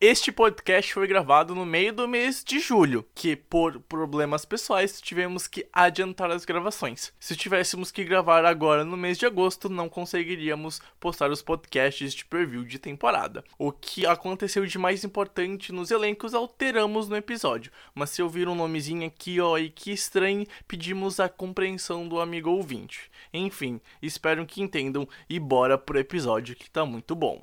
Este podcast foi gravado no meio do mês de julho, que por problemas pessoais tivemos que adiantar as gravações. Se tivéssemos que gravar agora no mês de agosto, não conseguiríamos postar os podcasts de preview de temporada. O que aconteceu de mais importante nos elencos alteramos no episódio, mas se ouvir um nomezinho aqui ó e que estranho, pedimos a compreensão do amigo ouvinte. Enfim, espero que entendam e bora pro episódio que tá muito bom.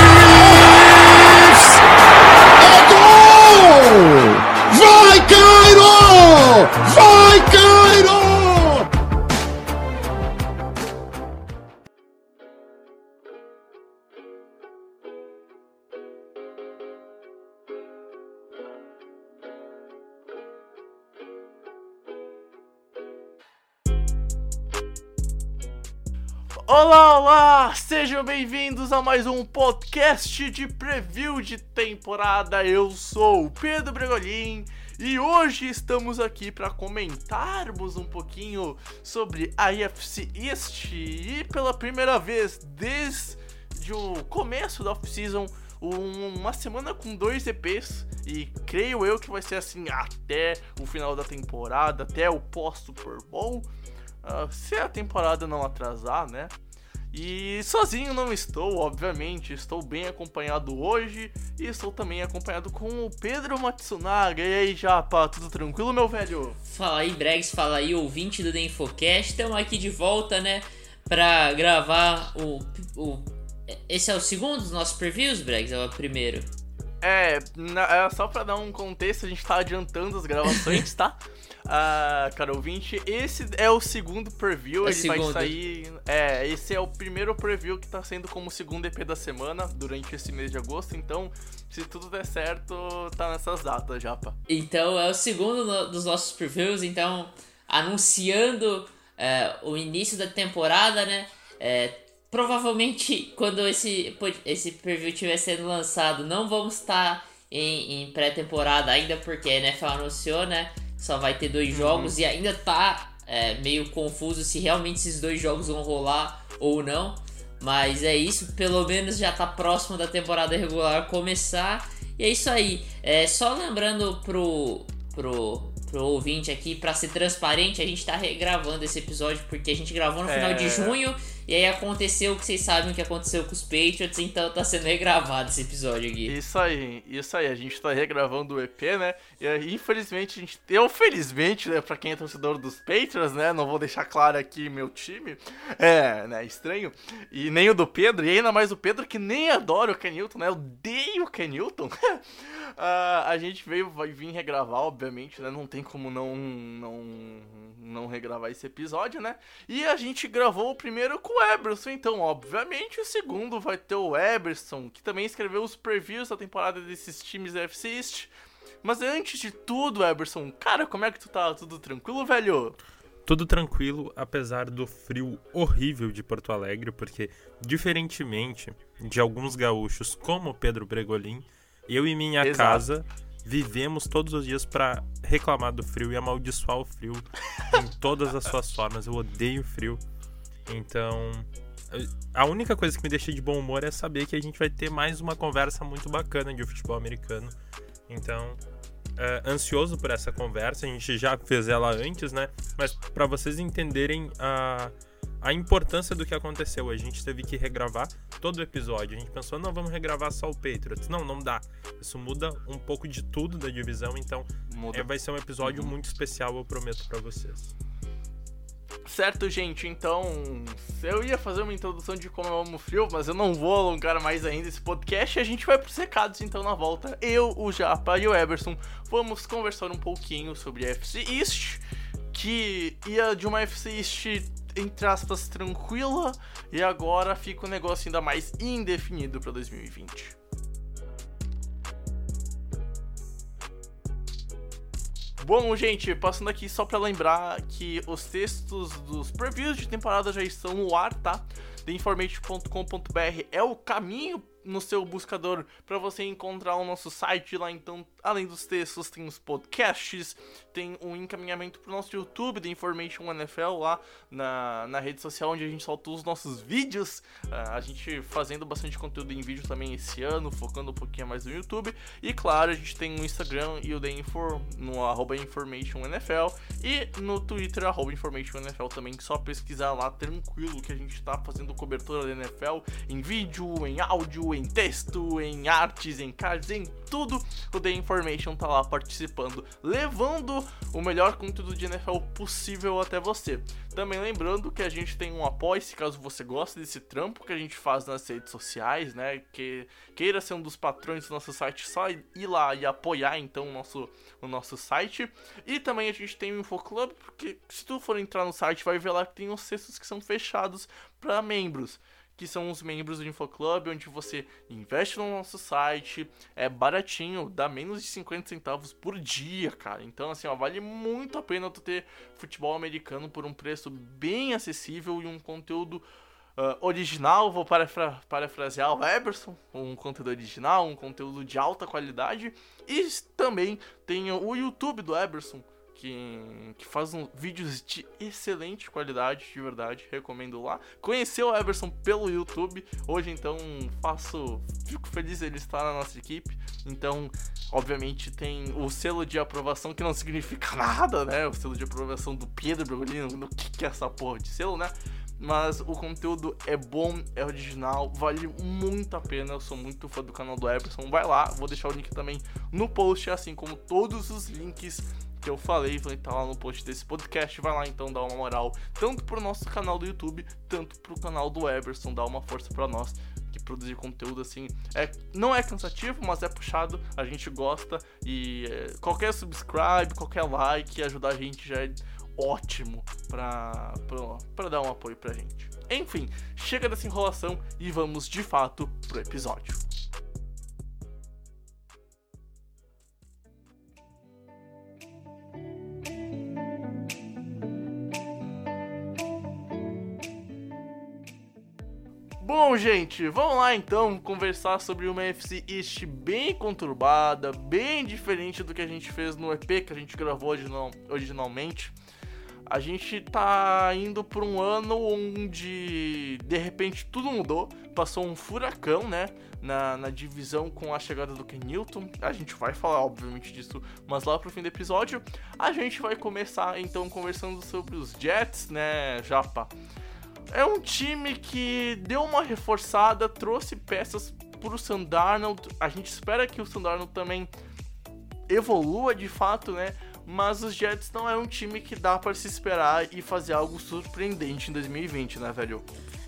Vai, Cairo! Olá, olá! Sejam bem-vindos a mais um podcast de preview de temporada. Eu sou o Pedro Bregolin e hoje estamos aqui para comentarmos um pouquinho sobre a IFC East e pela primeira vez desde o começo da off-season um- uma semana com dois EPs e creio eu que vai ser assim até o final da temporada, até o pós-Super Bowl. Ah, se a temporada não atrasar, né? E sozinho não estou, obviamente, estou bem acompanhado hoje e estou também acompanhado com o Pedro Matsunaga. E aí, Japa, tudo tranquilo, meu velho? Fala aí, Bregs, fala aí, ouvinte do The Infocast. Estamos aqui de volta, né? Pra gravar o, o. Esse é o segundo dos nossos previews, Bregs? É o primeiro? É, na- é só pra dar um contexto, a gente tá adiantando as gravações, tá? Ah, cara ouvinte, esse é o segundo preview, É ele vai segundo. sair. É, esse é o primeiro preview que tá sendo como segundo EP da semana durante esse mês de agosto, então, se tudo der certo, tá nessas datas, Japa. Então, é o segundo no- dos nossos previews. Então, anunciando é, o início da temporada, né? É, provavelmente, quando esse, esse preview estiver sendo lançado, não vamos estar em, em pré-temporada ainda, porque a NFL anunciou, né? Só vai ter dois jogos e ainda tá é, meio confuso se realmente esses dois jogos vão rolar ou não. Mas é isso, pelo menos já tá próximo da temporada regular começar. E é isso aí. É, só lembrando pro, pro, pro ouvinte aqui, pra ser transparente, a gente tá regravando esse episódio porque a gente gravou no É. final de junho. E aí aconteceu o que vocês sabem que aconteceu com os Patriots, então tá sendo regravado esse episódio aqui. Isso aí, isso aí, a gente tá regravando o EP, né? E aí, infelizmente, a gente. Eu, felizmente, né, pra quem é torcedor dos Patriots, né? Não vou deixar claro aqui meu time. É, né? Estranho. E nem o do Pedro, e ainda mais o Pedro, que nem adora o Ken Newton, né? Odeio o Ken Newton. Ah, a gente veio, vai vir regravar, obviamente, né? Não tem como não, não, não regravar esse episódio, né? E a gente gravou o primeiro com o Eberson, então, obviamente, o segundo vai ter o Eberson, que também escreveu os previews da temporada desses times da FC East. Mas antes de tudo, Eberson, cara, como é que tu tá? Tudo tranquilo, velho? Tudo tranquilo, apesar do frio horrível de Porto Alegre, porque, diferentemente de alguns gaúchos como Pedro Bregolin, eu e minha Exato. casa vivemos todos os dias pra reclamar do frio e amaldiçoar o frio em todas as suas formas. Eu odeio frio. Então, a única coisa que me deixa de bom humor é saber que a gente vai ter mais uma conversa muito bacana de futebol americano. Então, é, ansioso por essa conversa. A gente já fez ela antes, né? Mas para vocês entenderem a, a importância do que aconteceu, a gente teve que regravar todo o episódio. A gente pensou, não, vamos regravar só o Patriots. Não, não dá. Isso muda um pouco de tudo da divisão, então é, vai ser um episódio muito especial, eu prometo para vocês. Certo, gente, então eu ia fazer uma introdução de como eu amo frio, mas eu não vou alongar mais ainda esse podcast. A gente vai pros recados então na volta. Eu, o Japa e o Eberson vamos conversar um pouquinho sobre FC East, que ia de uma FC East entre aspas tranquila e agora fica um negócio ainda mais indefinido para 2020. Bom, gente, passando aqui só para lembrar que os textos dos previews de temporada já estão no ar, tá? TheInformation.com.br é o caminho no seu buscador para você encontrar o nosso site lá. Então, além dos textos, tem os podcasts, tem um encaminhamento pro nosso YouTube The Information NFL lá na, na rede social onde a gente solta os nossos vídeos. Uh, a gente fazendo bastante conteúdo em vídeo também esse ano, focando um pouquinho mais no YouTube. E claro, a gente tem o Instagram e o The Info no arroba Information NFL e no Twitter, arroba Information NFL também. Só pesquisar lá tranquilo que a gente tá fazendo cobertura da NFL em vídeo, em áudio, em texto, em artes, em cards, em tudo. O The Information tá lá participando, levando o melhor conteúdo de NFL possível até você. Também lembrando que a gente tem um apoio, se caso você gosta desse trampo que a gente faz nas redes sociais, né? Que queira ser um dos patrões do nosso site, só ir lá e apoiar então o nosso, o nosso site. E também a gente tem o InfoClub, porque se tu for entrar no site, vai ver lá que tem os cestos que são fechados para membros que são os membros do InfoClub, onde você investe no nosso site, é baratinho, dá menos de 50 centavos por dia, cara. Então, assim, ó, vale muito a pena tu ter futebol americano por um preço bem acessível e um conteúdo Uh, original, vou parafra parafrasear o Eberson, um conteúdo original, um conteúdo de alta qualidade. E também tem o YouTube do Eberson, que, que faz um, vídeos de excelente qualidade, de verdade, recomendo lá. Conheceu o Everson pelo YouTube, hoje então faço, fico feliz ele estar na nossa equipe. Então, obviamente, tem o selo de aprovação que não significa nada, né? O selo de aprovação do Pedro Bragolino, no que, que é essa porra de selo, né? mas o conteúdo é bom, é original, vale muito a pena. Eu sou muito fã do canal do Everson. Vai lá, vou deixar o link também no post, assim como todos os links que eu falei, vai estar lá no post desse podcast. Vai lá então dar uma moral, tanto pro nosso canal do YouTube, tanto pro canal do Everson, dá uma força para nós que produzir conteúdo assim é não é cansativo, mas é puxado, a gente gosta e é, qualquer subscribe, qualquer like ajudar a gente já é ótimo pra, pra dar um apoio pra gente. Enfim, chega dessa enrolação e vamos de fato pro episódio. Bom, gente, vamos lá então conversar sobre uma FC East bem conturbada, bem diferente do que a gente fez no EP que a gente gravou original, originalmente. A gente tá indo por um ano onde de repente tudo mudou, passou um furacão, né? Na, na divisão com a chegada do Ken Newton. A gente vai falar, obviamente, disso, mas lá pro fim do episódio. A gente vai começar então conversando sobre os Jets, né, Japa? É um time que deu uma reforçada, trouxe peças pro Sandarnold. A gente espera que o Sandarnold também evolua de fato, né? Mas os Jets não é um time que dá para se esperar e fazer algo surpreendente em 2020, né, velho?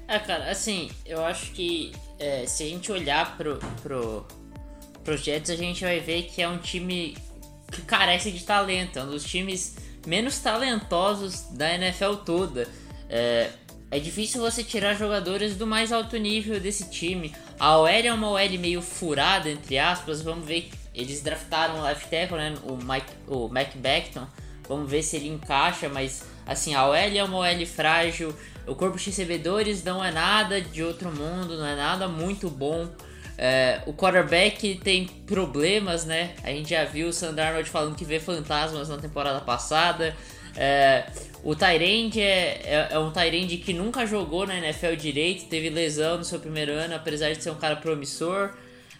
É, cara, assim, eu acho que é, se a gente olhar pro, pro, pros Jets, a gente vai ver que é um time que carece de talento. É um dos times menos talentosos da NFL toda. É, é difícil você tirar jogadores do mais alto nível desse time. A OL é uma OL meio furada, entre aspas. Vamos ver. Eles draftaram o left tackle, né? O, Mike, o Mac Beckton. Vamos ver se ele encaixa, mas assim, a OL é uma OL frágil. O corpo de recebedores não é nada de outro mundo, não é nada muito bom. É, o quarterback tem problemas, né? A gente já viu o Sandarnold falando que vê fantasmas na temporada passada. É, o Tyrande é, é, é, um Tyrande que nunca jogou na NFL direito, teve lesão no seu primeiro ano, apesar de ser um cara promissor.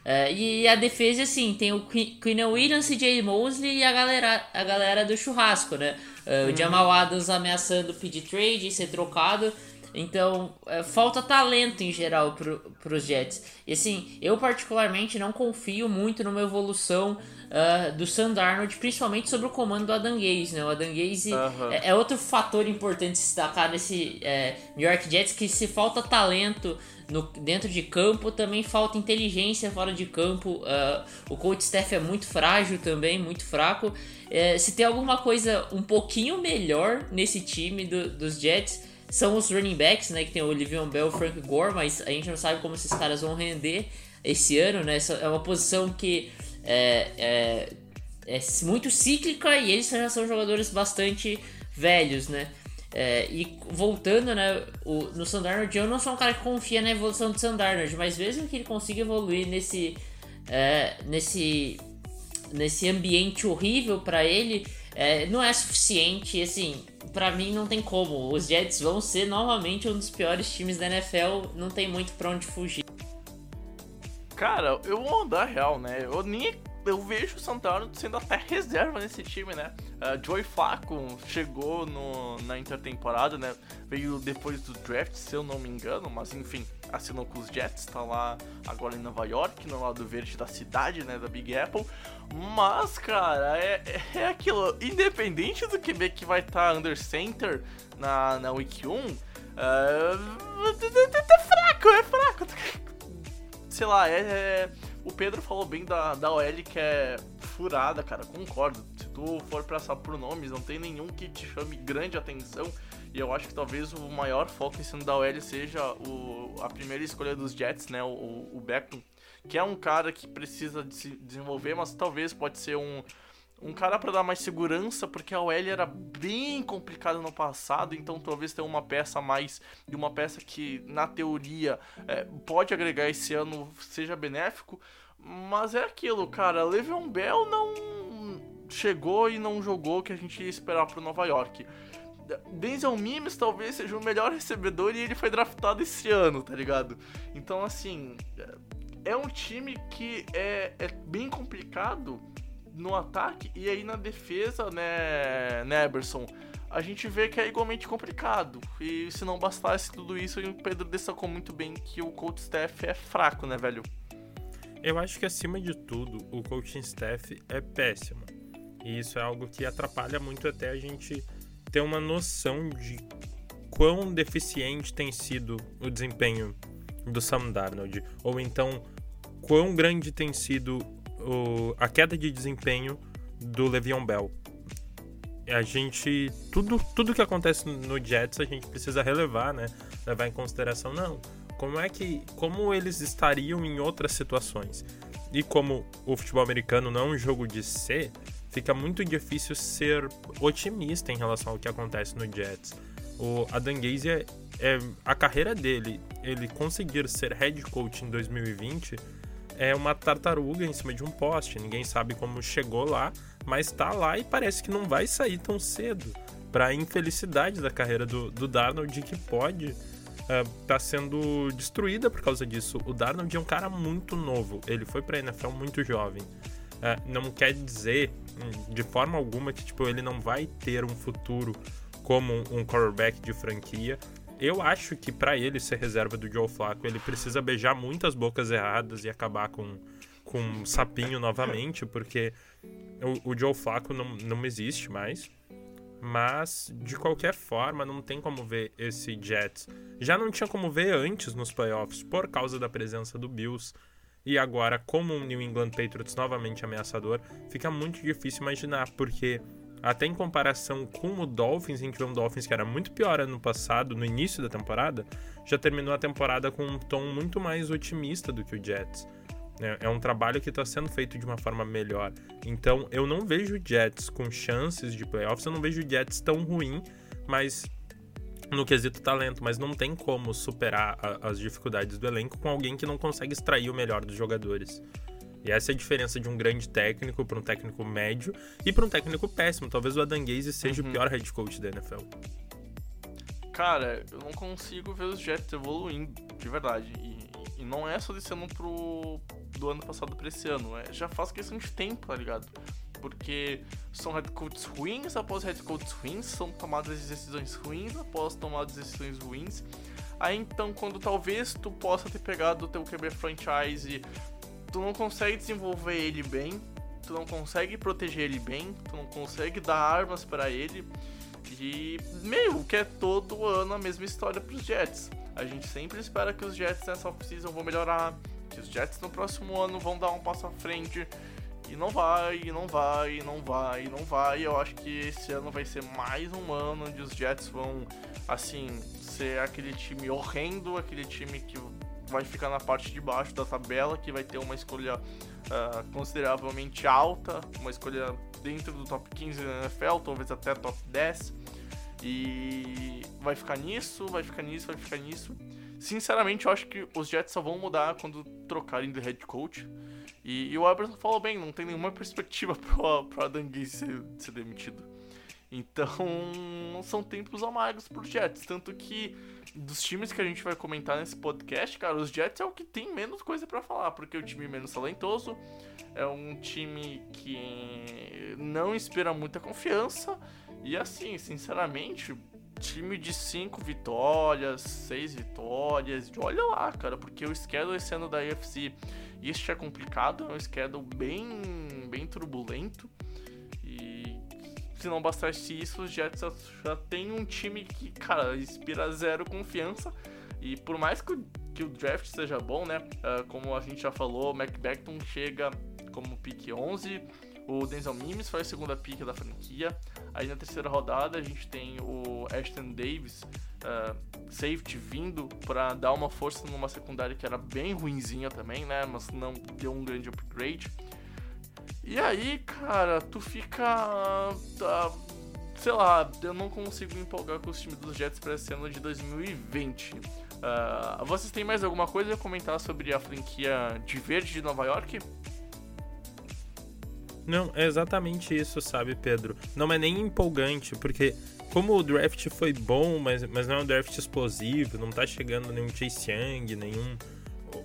É, e a defesa, assim, tem o Queen Williams, CJ Mosley e a galera, a galera do churrasco, né? É, o uhum. Jamal Adams ameaçando pedir trade e ser trocado. Então, é, falta talento em geral pro, pros Jets. E assim, eu particularmente não confio muito numa evolução uh, do Sam Darnold, principalmente sobre o comando do Adam Gaze, né? O Adam Gaze uhum. é, é, outro fator importante se destacar nesse é, New York Jets, que se falta talento no, dentro de campo, também falta inteligência fora de campo. Uh, o coach staff é muito frágil também, muito fraco. Uh, se tem alguma coisa um pouquinho melhor nesse time do, dos Jets são os running backs, né? Que tem o Livion Bell, o Frank Gore, mas a gente não sabe como esses caras vão render esse ano, né? É uma posição que é, é, é muito cíclica e eles já são jogadores bastante velhos, né? É, e voltando, né, o, no Sandarnold, eu não sou um cara que confia na evolução do Sandarnold, mas mesmo que ele consiga evoluir nesse, é, nesse, nesse ambiente horrível para ele, é, não é suficiente. Assim, para mim não tem como. Os Jets vão ser novamente um dos piores times da NFL, não tem muito pra onde fugir. Cara, eu vou andar real, né? Eu nem eu vejo o Santana sendo até reserva nesse time, né? Uh, Joey Flacco chegou no, na intertemporada, né? Veio depois do draft, se eu não me engano, mas enfim, assinou com os Jets, tá lá agora em Nova York, no lado verde da cidade, né? Da Big Apple. Mas, cara, é, é, é aquilo, independente do que que vai estar tá under center na, na Week 1, uh, é fraco, é fraco. Sei lá, é, é o Pedro falou bem da, da OL que é furada, cara. Concordo. Se tu for passar por nomes, não tem nenhum que te chame grande atenção. E eu acho que talvez o maior foco em cima da OL seja o, a primeira escolha dos Jets, né? O, o Beckham, que é um cara que precisa de se desenvolver, mas talvez pode ser um, um cara para dar mais segurança, porque a OL era bem complicada no passado, então talvez tenha uma peça a mais e uma peça que, na teoria, é, pode agregar esse ano, seja benéfico. Mas é aquilo, cara. Le'Veon Bell não chegou e não jogou o que a gente ia esperar pro Nova York. Denzel Mimes talvez seja o melhor recebedor e ele foi draftado esse ano, tá ligado? Então, assim, é um time que é, é bem complicado no ataque e aí na defesa, né, né? A gente vê que é igualmente complicado. E se não bastasse tudo isso, o Pedro destacou muito bem que o coach staff é fraco, né, velho? Eu acho que acima de tudo, o coaching staff é péssimo. E isso é algo que atrapalha muito até a gente ter uma noção de quão deficiente tem sido o desempenho do Sam Darnold, ou então quão grande tem sido o, a queda de desempenho do Le'Veon Bell. A gente. Tudo, tudo que acontece no Jets a gente precisa relevar, né? Levar em consideração. Não. Como é que. Como eles estariam em outras situações? E como o futebol americano não é um jogo de ser, fica muito difícil ser otimista em relação ao que acontece no Jets. O Adam Gaze é, é a carreira dele, ele conseguir ser head coach em 2020 é uma tartaruga em cima de um poste. Ninguém sabe como chegou lá, mas tá lá e parece que não vai sair tão cedo. Para infelicidade da carreira do, do Darnold, que pode estar uh, tá sendo destruída por causa disso. O Darnold é um cara muito novo, ele foi pra NFL muito jovem. Uh, não quer dizer hum, de forma alguma que tipo, ele não vai ter um futuro como um quarterback de franquia, eu acho que para ele ser reserva do Joe Flacco, ele precisa beijar muitas bocas erradas e acabar com, com um sapinho novamente, porque o, o Joe Flacco não, não existe mais. Mas, de qualquer forma, não tem como ver esse Jets. Já não tinha como ver antes nos playoffs, por causa da presença do Bills. E agora, como um New England Patriots novamente ameaçador, fica muito difícil imaginar, porque até em comparação com o Dolphins, em que o Dolphins, que era muito pior ano passado, no início da temporada, já terminou a temporada com um tom muito mais otimista do que o Jets. É, é um trabalho que está sendo feito de uma forma melhor. Então, eu não vejo o Jets com chances de playoffs, eu não vejo o Jets tão ruim, mas no quesito talento, mas não tem como superar a, as dificuldades do elenco com alguém que não consegue extrair o melhor dos jogadores. E essa é a diferença de um grande técnico para um técnico médio e para um técnico péssimo. Talvez o Adam Gaze seja uhum. o pior head coach da NFL. Cara, eu não consigo ver os Jets evoluindo, de verdade. E, e não é só desse ano pro, do ano passado para esse ano. É, já faz questão de tempo, tá ligado? Porque são head coaches ruins após head coaches ruins, são tomadas decisões ruins após tomadas decisões ruins. Aí então, quando talvez tu possa ter pegado o teu QB franchise tu não consegue desenvolver ele bem, tu não consegue proteger ele bem, tu não consegue dar armas para ele. E meio que é todo ano a mesma história pros Jets. A gente sempre espera que os Jets nessa off-season vão melhorar, que os Jets no próximo ano vão dar um passo à frente. E não vai, e não vai, e não vai, e não vai. Eu acho que esse ano vai ser mais um ano onde os Jets vão, assim, ser aquele time horrendo, aquele time que vai ficar na parte de baixo da tabela, que vai ter uma escolha uh, consideravelmente alta, uma escolha dentro do top 15 da NFL, talvez até top 10. E vai ficar nisso, vai ficar nisso, vai ficar nisso. Sinceramente, eu acho que os Jets só vão mudar quando trocarem de head coach. E, e o Eberson falou bem, não tem nenhuma perspectiva pro, pro Adam ser, ser demitido. Então, são tempos amargos pro Jets. Tanto que, dos times que a gente vai comentar nesse podcast, cara, os Jets é o que tem menos coisa para falar, porque é o time menos talentoso, é um time que não inspira muita confiança. E assim, sinceramente, time de 5 vitórias, 6 vitórias, olha lá, cara, porque o schedule esse ano da AFC isso é complicado, é um schedule bem, bem turbulento. Se não bastasse isso, os Jets já, tem um time que, cara, inspira zero confiança. E por mais que o, que o draft seja bom, né? Uh, como a gente já falou, o McBackton chega como pick 11. O Denzel Mimes foi a segunda pick da franquia. Aí na terceira rodada a gente tem o Ashton Davis, uh, safety, vindo para dar uma força numa secundária que era bem ruinzinha também, né? Mas não deu um grande upgrade. E aí, cara, tu fica. Uh, sei lá, eu não consigo empolgar com os times dos Jets para esse ano de 2020. Uh, ah, vocês têm mais alguma coisa a comentar sobre a franquia de verde de Nova York? Não, é exatamente isso, sabe, Pedro? Não é nem empolgante, porque como o draft foi bom, mas, mas não é um draft explosivo, não tá chegando nenhum Chase Young, nenhum.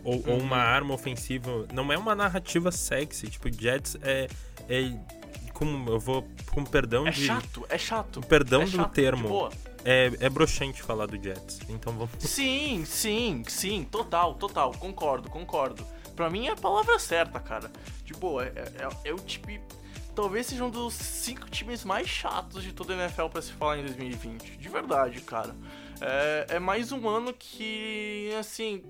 Ou, uhum. ou, uma arma ofensiva. Não é uma narrativa sexy. Tipo, Jets é. é com, eu vou. Com perdão é de. É chato, é chato. Perdão é do chato, termo. É, é broxante falar do Jets. Então vamos. Sim, sim, sim. Total, total. Concordo, concordo. Pra mim é a palavra certa, cara. Tipo, é, é, é o tipo. Talvez seja um dos cinco times mais chatos de toda a NFL pra se falar em 2020. De verdade, cara. É, é mais um ano que, assim,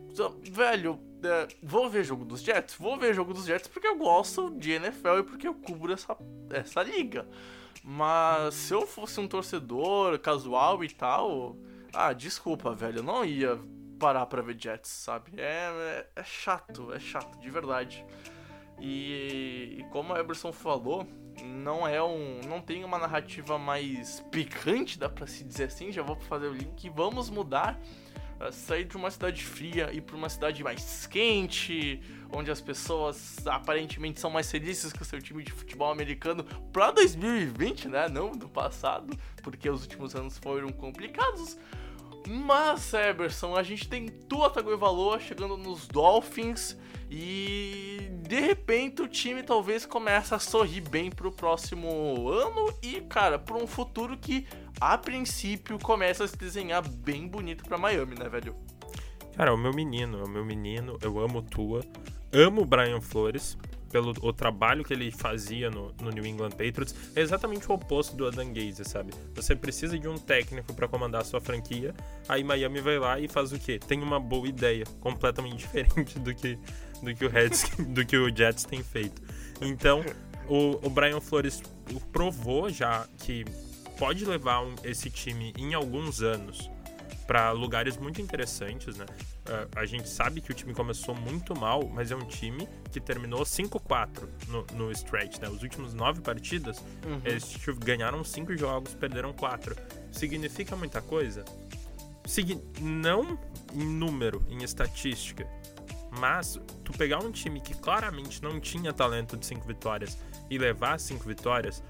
velho, é, vou ver jogo dos Jets? Vou ver jogo dos Jets porque eu gosto de NFL e porque eu cubro essa, essa liga. Mas se eu fosse um torcedor casual e tal, ah, desculpa, velho, eu não ia parar pra ver Jets, sabe? É, é, é chato, é chato, de verdade. E, e, como a Eberson falou, não é um, não tem uma narrativa mais picante, dá para se dizer assim. Já vou fazer o link. Vamos mudar, uh, sair de uma cidade fria e para uma cidade mais quente, onde as pessoas aparentemente são mais felizes com o seu time de futebol americano para 2020, né? Não do passado, porque os últimos anos foram complicados. Mas, Eberson, a gente tem Tua Tagovailoa chegando nos Dolphins e de repente o time talvez comece a sorrir bem pro próximo ano e, cara, para um futuro que a princípio começa a se desenhar bem bonito para Miami, né, velho? Cara, é o meu menino, é o meu menino, eu amo Tua, amo o Brian Flores, pelo o trabalho que ele fazia no, no, New England Patriots, é exatamente o oposto do Adam Gaze, sabe? Você precisa de um técnico para comandar a sua franquia, aí Miami vai lá e faz o quê? Tem uma boa ideia, completamente diferente do que, do que, o, Reds, do que o Jets tem feito. Então, o, o Brian Flores provou já que pode levar um, esse time em alguns anos para lugares muito interessantes, né? Uh, a gente sabe que o time começou muito mal, mas é um time que terminou 5-4 no, no stretch, né? Os últimos nove partidas, uhum. eles ganharam cinco jogos, perderam quatro. Significa muita coisa? Signi não em número, em estatística, mas tu pegar um time que claramente não tinha talento de cinco vitórias e levar cinco vitórias,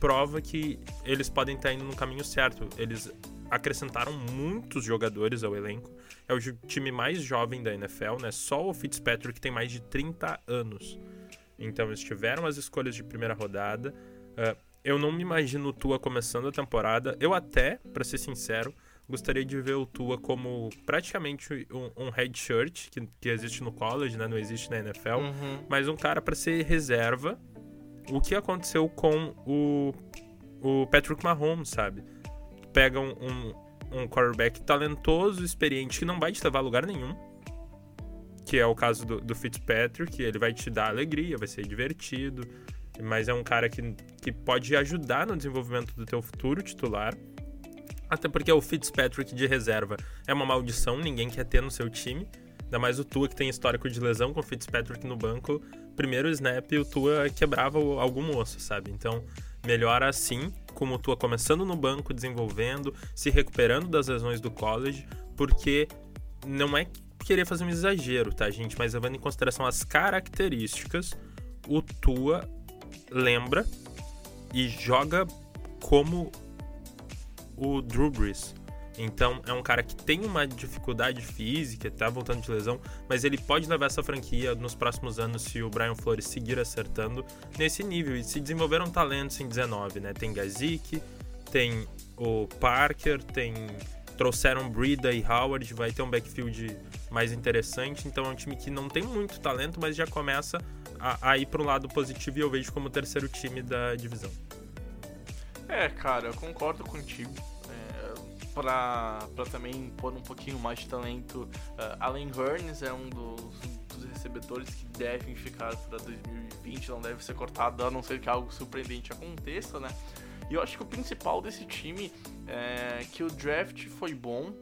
prova que eles podem estar indo no caminho certo. Eles acrescentaram muitos jogadores ao elenco. É o time mais jovem da NFL, né? Só o Fitzpatrick tem mais de 30 anos. Então eles tiveram as escolhas de primeira rodada. Uh, eu não me imagino o Tua começando a temporada. Eu até, para ser sincero, gostaria de ver o Tua como praticamente um, um head shirt que, que existe no college, né? Não existe na NFL. Uhum. Mas um cara para ser reserva. O que aconteceu com o, o Patrick Mahomes, sabe? pega um, um, um quarterback talentoso, experiente, que não vai te levar a lugar nenhum. Que é o caso do, do Fitzpatrick, ele vai te dar alegria, vai ser divertido, mas é um cara que, que pode ajudar no desenvolvimento do teu futuro titular. Até porque o Fitzpatrick de reserva é uma maldição, ninguém quer ter no seu time. Ainda mais o Tua que tem histórico de lesão com o Fitzpatrick no banco. Primeiro snap o Tua quebrava algum osso, sabe? Então, melhor assim, como o Tua começando no banco, desenvolvendo, se recuperando das lesões do college, porque não é querer fazer um exagero, tá, gente? Mas levando em consideração as características, o Tua lembra e joga como o Drew Brees. Então é um cara que tem uma dificuldade física, tá voltando de lesão, mas ele pode levar essa franquia nos próximos anos se o Brian Flores seguir acertando nesse nível. E se desenvolveram talentos em 19, né? Tem Gazik, tem o Parker, tem trouxeram Brida e Howard, vai ter um backfield mais interessante. Então é um time que não tem muito talento, mas já começa a, a ir para o lado positivo e eu vejo como o terceiro time da divisão. É, cara, eu concordo contigo. É, pra, pra também pôr um pouquinho mais de talento, uh, Allen Burns é um dos, dos recebedores que devem ficar para 2020, não deve ser cortado, a não ser que algo surpreendente aconteça, né? E eu acho que o principal desse time é que o draft foi bom,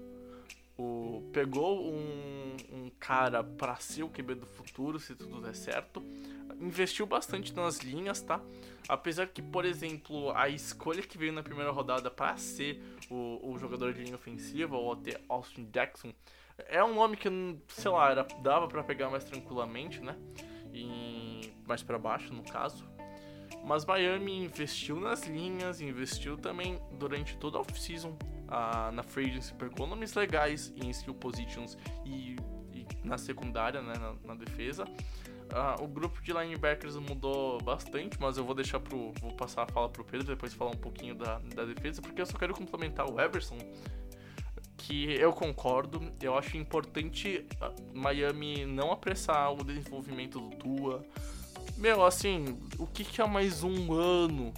o, pegou um, um cara para ser o QB do futuro, se tudo der certo. Investiu bastante nas linhas, tá? Apesar que, por exemplo, a escolha que veio na primeira rodada para ser o, o, jogador de linha ofensiva, ou até Austin Jackson, é um nome que, sei lá, era, dava para pegar mais tranquilamente, né? E mais para baixo, no caso. Mas Miami investiu nas linhas, investiu também durante toda a off-season na free agency, pegou nomes legais em skill positions e, e na secundária, né, na, na defesa. Uh, o grupo de linebackers mudou bastante, mas eu vou deixar pro. Vou passar a fala pro Pedro, depois falar um pouquinho da, da defesa, porque eu só quero complementar o Everson. Que eu concordo, eu acho importante ah, Miami não apressar o desenvolvimento do Tua. Meu, assim, o que, que é mais um ano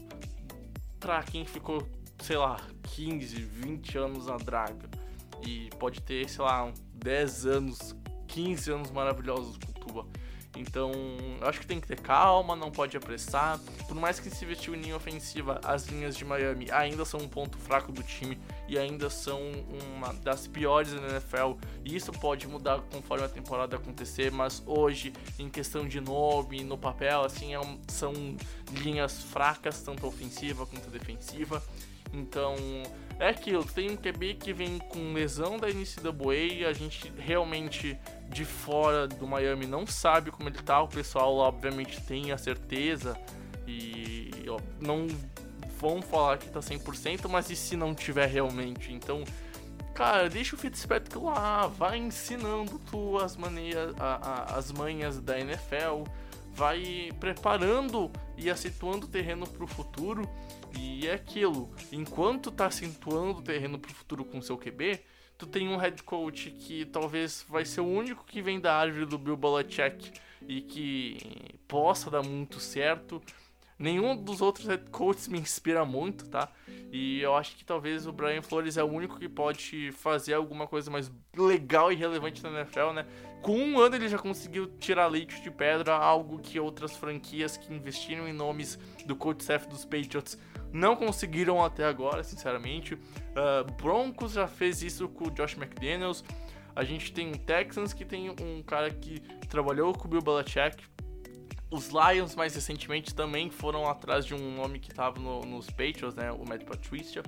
pra quem ficou, sei lá, 15, 20 anos na draga? E pode ter, sei lá, 10 anos, 15 anos maravilhosos com o Tua. Então, eu acho que tem que ter calma, não pode apressar. Por mais que se investiu em linha ofensiva, as linhas de Miami ainda são um ponto fraco do time e ainda são uma das piores da NFL. E isso pode mudar conforme a temporada acontecer, mas hoje, em questão de nome, no papel, assim, é um, são linhas fracas, tanto ofensiva quanto defensiva. Então, é aquilo, tem um QB que vem com lesão da NCAA, a gente realmente de fora do Miami não sabe como ele tá, o pessoal obviamente tem a certeza e ó, não vão falar que tá 100%, mas e se não tiver realmente? Então, cara, deixa o Fitzpatrick lá, vai ensinando tu as maneiras, a, a, as manhas da NFL, vai preparando e acentuando o terreno para o futuro. E é aquilo, enquanto tá acentuando o terreno para o futuro com seu QB, tu tem um head coach que talvez vai ser o único que vem da árvore do Bill Belichick e que possa dar muito certo. Nenhum dos outros head coaches me inspira muito, tá? E eu acho que talvez o Brian Flores é o único que pode fazer alguma coisa mais legal e relevante na NFL, né? Com um ano ele já conseguiu tirar leite de pedra, algo que outras franquias que investiram em nomes do coach staff dos Patriots não conseguiram até agora, sinceramente. Uh, Broncos já fez isso com o Josh McDaniels. A gente tem o Texans que tem um cara que trabalhou com o Bill Belichick, os Lions, mais recentemente, também foram atrás de um nome que estava no, nos Patriots, né? O Matt Patricia.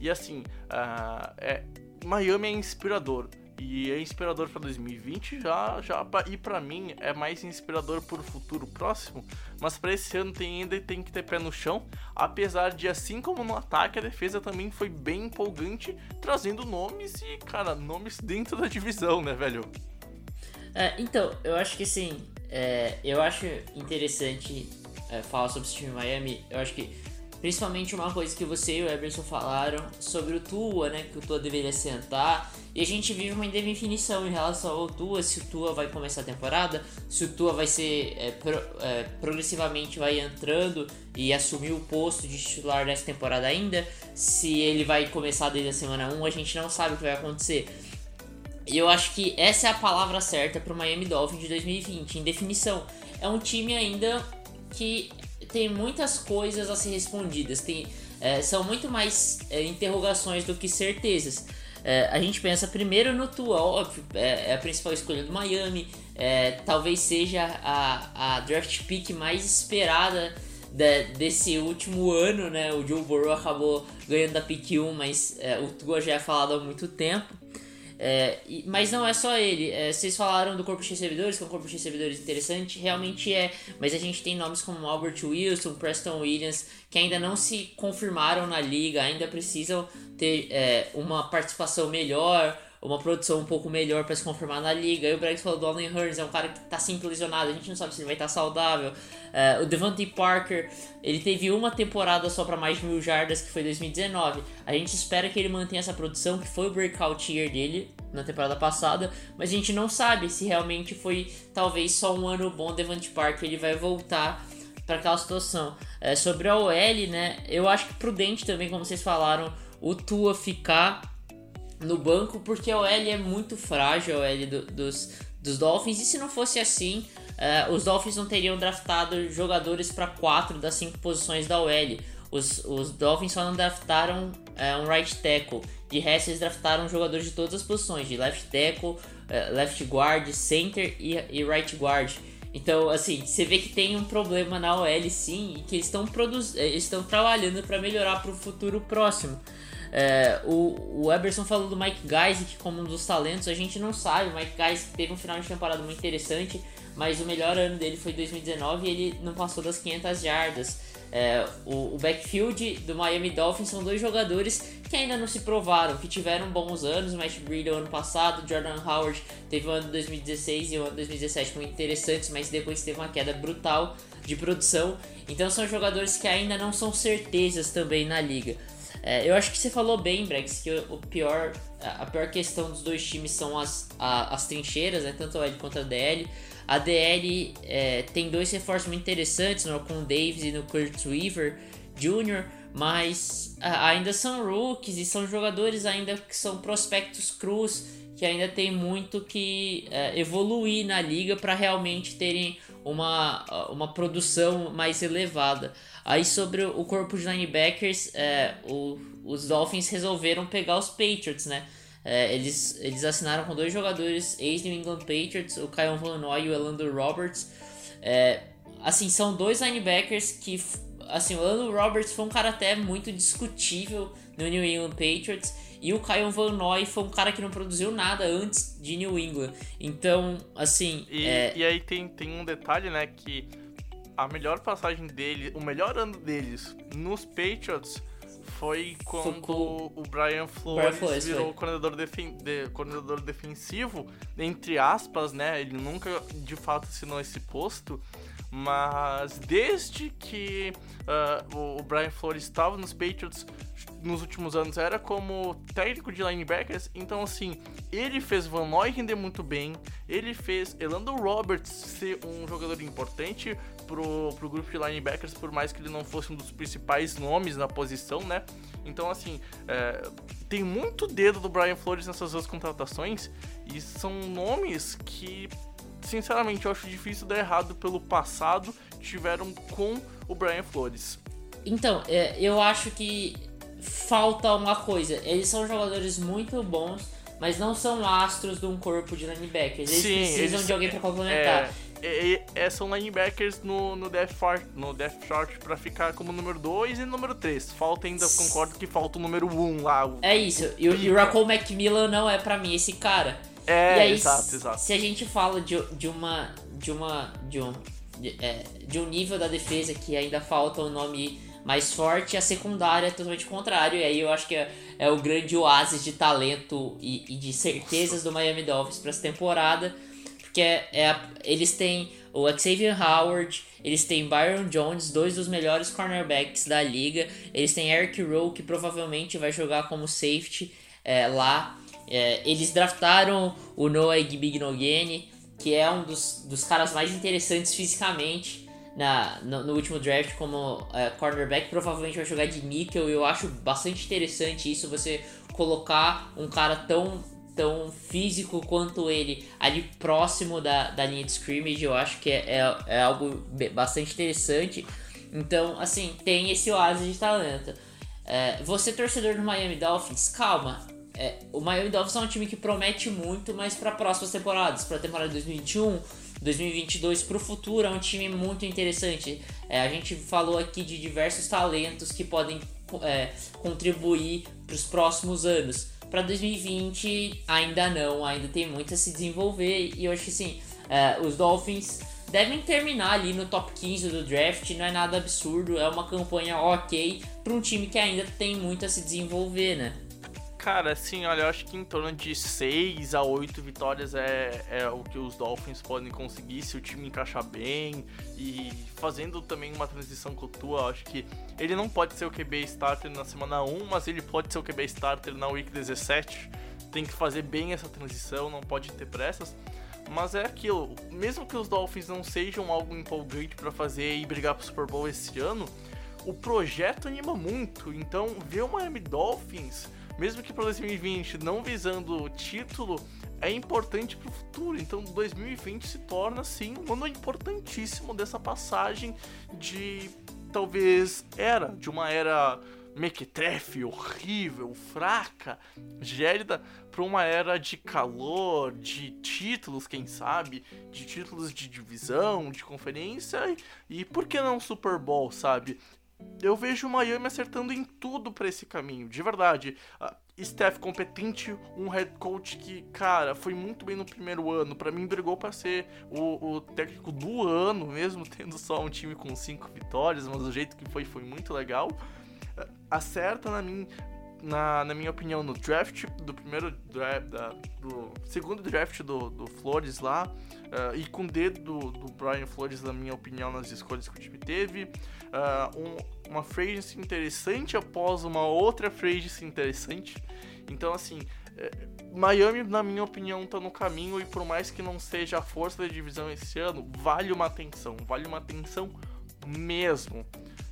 E assim, uh, é, Miami é inspirador. E é inspirador para 2020 já, já e para mim é mais inspirador para o futuro próximo. Mas para esse ano tem ainda tem que ter pé no chão, apesar de assim como no ataque a defesa também foi bem empolgante, trazendo nomes e cara nomes dentro da divisão, né, velho? É, então eu acho que sim, é, eu acho interessante é, falar sobre esse time Miami. Eu acho que principalmente uma coisa que você e o Eberson falaram sobre o Tua, né? Que o Tua deveria sentar. E a gente vive uma indefinição em relação ao Tua, se o Tua vai começar a temporada, se o Tua vai ser é, pro, é, progressivamente vai entrando e assumir o posto de titular nessa temporada ainda, se ele vai começar desde a semana 1, a gente não sabe o que vai acontecer. E eu acho que essa é a palavra certa para o Miami Dolphins de 2020, em definição. É um time ainda que tem muitas coisas a ser respondidas, tem, é, são muito mais é, interrogações do que certezas. É, a gente pensa primeiro no Tua, óbvio, é, é a principal escolha do Miami, é, talvez seja a, a draft pick mais esperada de, desse último ano, né? O Joe Burrow acabou ganhando da pick 1, mas é, o Tua já é falado há muito tempo. É, e, mas não é só ele. É, vocês falaram do corpo de recebedores, que é um corpo de recebedores interessante, realmente é. Mas a gente tem nomes como Albert Wilson, Preston Williams, que ainda não se confirmaram na liga, ainda precisam ter é, uma participação melhor, uma produção um pouco melhor para se confirmar na liga. E o Brex falou do Allen Hurns, é um cara que tá sempre lesionado, a gente não sabe se ele vai estar saudável. É, o Devante Parker, ele teve uma temporada só para mais de mil jardas, que foi 2019. A gente espera que ele mantenha essa produção, que foi o breakout year dele na temporada passada, mas a gente não sabe se realmente foi talvez só um ano bom. Devante Parker ele vai voltar para aquela situação. É, sobre a OL, né? Eu acho que prudente também, como vocês falaram, o Tua ficar no banco, porque a OL é muito frágil, a OL do, dos, dos Dolphins, e se não fosse assim, uh, os Dolphins não teriam draftado jogadores para quatro das cinco posições da OL. Os, os Dolphins só não draftaram uh, um right tackle. De resto, eles draftaram jogadores de todas as posições, de left tackle, uh, left guard, center e, e right guard. Então, assim, você vê que tem um problema na OL sim, e que eles estão estão trabalhando para melhorar para o futuro próximo. É, o, o Eberson falou do Mike Geisig como um dos talentos, a gente não sabe. O Mike Geisig teve um final de temporada muito interessante, mas o melhor ano dele foi 2019 e ele não passou das 500 jardas. É, o, o, backfield do Miami Dolphins são dois jogadores que ainda não se provaram, que tiveram bons anos. O Matt Breida ano passado, Jordan Howard teve o ano de 2016 e o ano de 2017 muito interessantes, mas depois teve uma queda brutal de produção. Então são jogadores que ainda não são certezas também na liga. É, eu acho que você falou bem, Brex, que o, pior, a pior questão dos dois times são as, a, as trincheiras, né, tanto a L quanto a DL. A DL é, tem dois reforços muito interessantes, no com o Davis e no Kurt Weaver Jr., mas ainda são rookies e são jogadores ainda que são prospectos cruz, que ainda tem muito que é, evoluir na liga para realmente terem uma, uma produção mais elevada. Aí sobre o corpo de linebackers, é, o, os Dolphins resolveram pegar os Patriots, né? É, eles, eles assinaram com dois jogadores ex-New England Patriots, o Kyle Van Noy e o Elando Roberts. É, assim, são dois linebackers que... Assim, o Elando Roberts foi um cara até muito discutível no New England Patriots. E o Kyle Van Noy foi um cara que não produziu nada antes de New England. Então, assim... E, é... e aí tem, tem um detalhe, né, que a melhor passagem dele, o melhor ano deles nos Patriots foi quando o Brian Flores, Flores virou coordenador, defen de, coordenador defensivo, entre aspas, né? Ele nunca de fato assinou esse posto, mas desde que uh, o Brian Flores estava nos Patriots nos últimos anos era como técnico de linebackers, então assim, ele fez Van Noy render muito bem, ele fez Elando Roberts ser um jogador importante pro, pro grupo de linebackers, por mais que ele não fosse um dos principais nomes na posição, né? Então assim, é, tem muito dedo do Brian Flores nessas duas contratações e são nomes que sinceramente eu acho difícil dar errado pelo passado que tiveram com o Brian Flores. Então, é, eu acho que falta uma coisa. Eles são jogadores muito bons, mas não são astros de um corpo de linebackers. Eles Sim, precisam eles, de alguém para complementar. É, é, é, são linebackers no, no, depth chart, no depth chart pra ficar como número 2 e número 3. Falta ainda, concordo que falta o número 1 um lá. O, é isso. E o, e o Raccoon Macmillan não é para mim esse cara. É, aí, exato, exato. Se a gente fala de, de uma. de uma. de um. De, é, de um nível da defesa que ainda falta um nome mais forte, a secundária é totalmente contrário. E aí eu acho que é, é o grande oásis de talento e, e de certezas do Miami Dolphins para essa temporada. Porque é, é, eles têm o Xavier Howard, eles têm Byron Jones, dois dos melhores cornerbacks da liga. Eles têm Eric Rowe, que provavelmente vai jogar como safety é, lá. É, eles draftaram o Noah Igbignogene, que é um dos, dos caras mais interessantes fisicamente na, no, no, último draft como uh, cornerback, provavelmente vai jogar de nickel. Eu acho bastante interessante isso, você colocar um cara tão, tão físico quanto ele ali próximo da, da linha de scrimmage. Eu acho que é, é, é algo bastante interessante. Então, assim, tem esse oásis de talento. É, você, torcedor do Miami Dolphins, calma. é, o Miami Dolphins é um time que promete muito, mas para próximas temporadas, para a temporada de 2021, 2022, para o futuro, é um time muito interessante. É, a gente falou aqui de diversos talentos que podem é, contribuir para os próximos anos. Para 2020, ainda não, ainda tem muito a se desenvolver e eu acho que sim, é, os Dolphins devem terminar ali no top 15 do draft, não é nada absurdo, é uma campanha ok para um time que ainda tem muito a se desenvolver, né? Cara, assim, olha, eu acho que em torno de 6 a 8 vitórias é, é o que os Dolphins podem conseguir se o time encaixar bem e fazendo também uma transição com o Tua, acho que ele não pode ser o QB starter na semana 1, mas ele pode ser o QB starter na week 17. Tem que fazer bem essa transição, não pode ter pressas. Mas é aquilo, mesmo que os Dolphins não sejam algo empolgante para fazer e brigar pro Super Bowl esse ano, o projeto anima muito. Então, ver o Miami Dolphins mesmo que para 2020 não visando o título, é importante para o futuro. Então 2020 se torna sim um ano importantíssimo dessa passagem de talvez era, de uma era mequetrefe, horrível, fraca, gélida, para uma era de calor, de títulos, quem sabe, de títulos de divisão, de conferência e, e por que não Super Bowl, sabe? Eu vejo o Miami acertando em tudo para esse caminho, de verdade. Uh, staff competente, um head coach que, cara, foi muito bem no primeiro ano. para mim, brigou para ser o, o, técnico do ano, mesmo tendo só um time com cinco vitórias, mas o jeito que foi foi muito legal. Uh, acerta na minha, na, na minha opinião, no draft do primeiro draft, do segundo draft do, do Flores lá, uh, e com o dedo do, do Brian Flores, na minha opinião, nas escolhas que o time teve. Uh, um, uma free interessante após uma outra free interessante. Então, assim, é, Miami, na minha opinião, tá no caminho e por mais que não seja a força da divisão esse ano, vale uma atenção, vale uma atenção mesmo.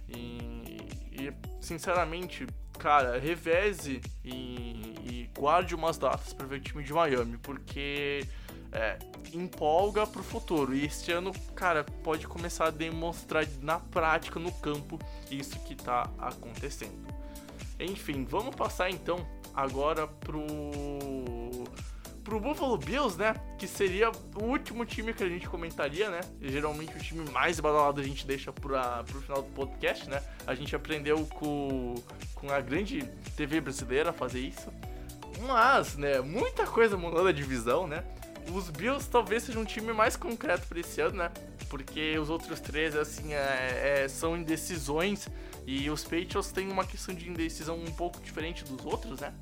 E, e sinceramente, cara, reveze e, e guarde umas datas para ver o time de Miami, porque é, empolga pro futuro. E este ano, cara, pode começar a demonstrar na prática, no campo, isso que tá acontecendo. Enfim, vamos passar então agora pro pro Buffalo Bills, né? Que seria o último time que a gente comentaria, né? geralmente o time mais badalado a gente deixa pra, pro final do podcast, né? A gente aprendeu com, com a grande TV brasileira a fazer isso. Mas, né, muita coisa mudou na divisão, né? Os Bills talvez seja um time mais concreto para esse ano, né? Porque os outros três, assim, é, é, são indecisões e os Patriots têm uma questão de indecisão um pouco diferente dos outros, né?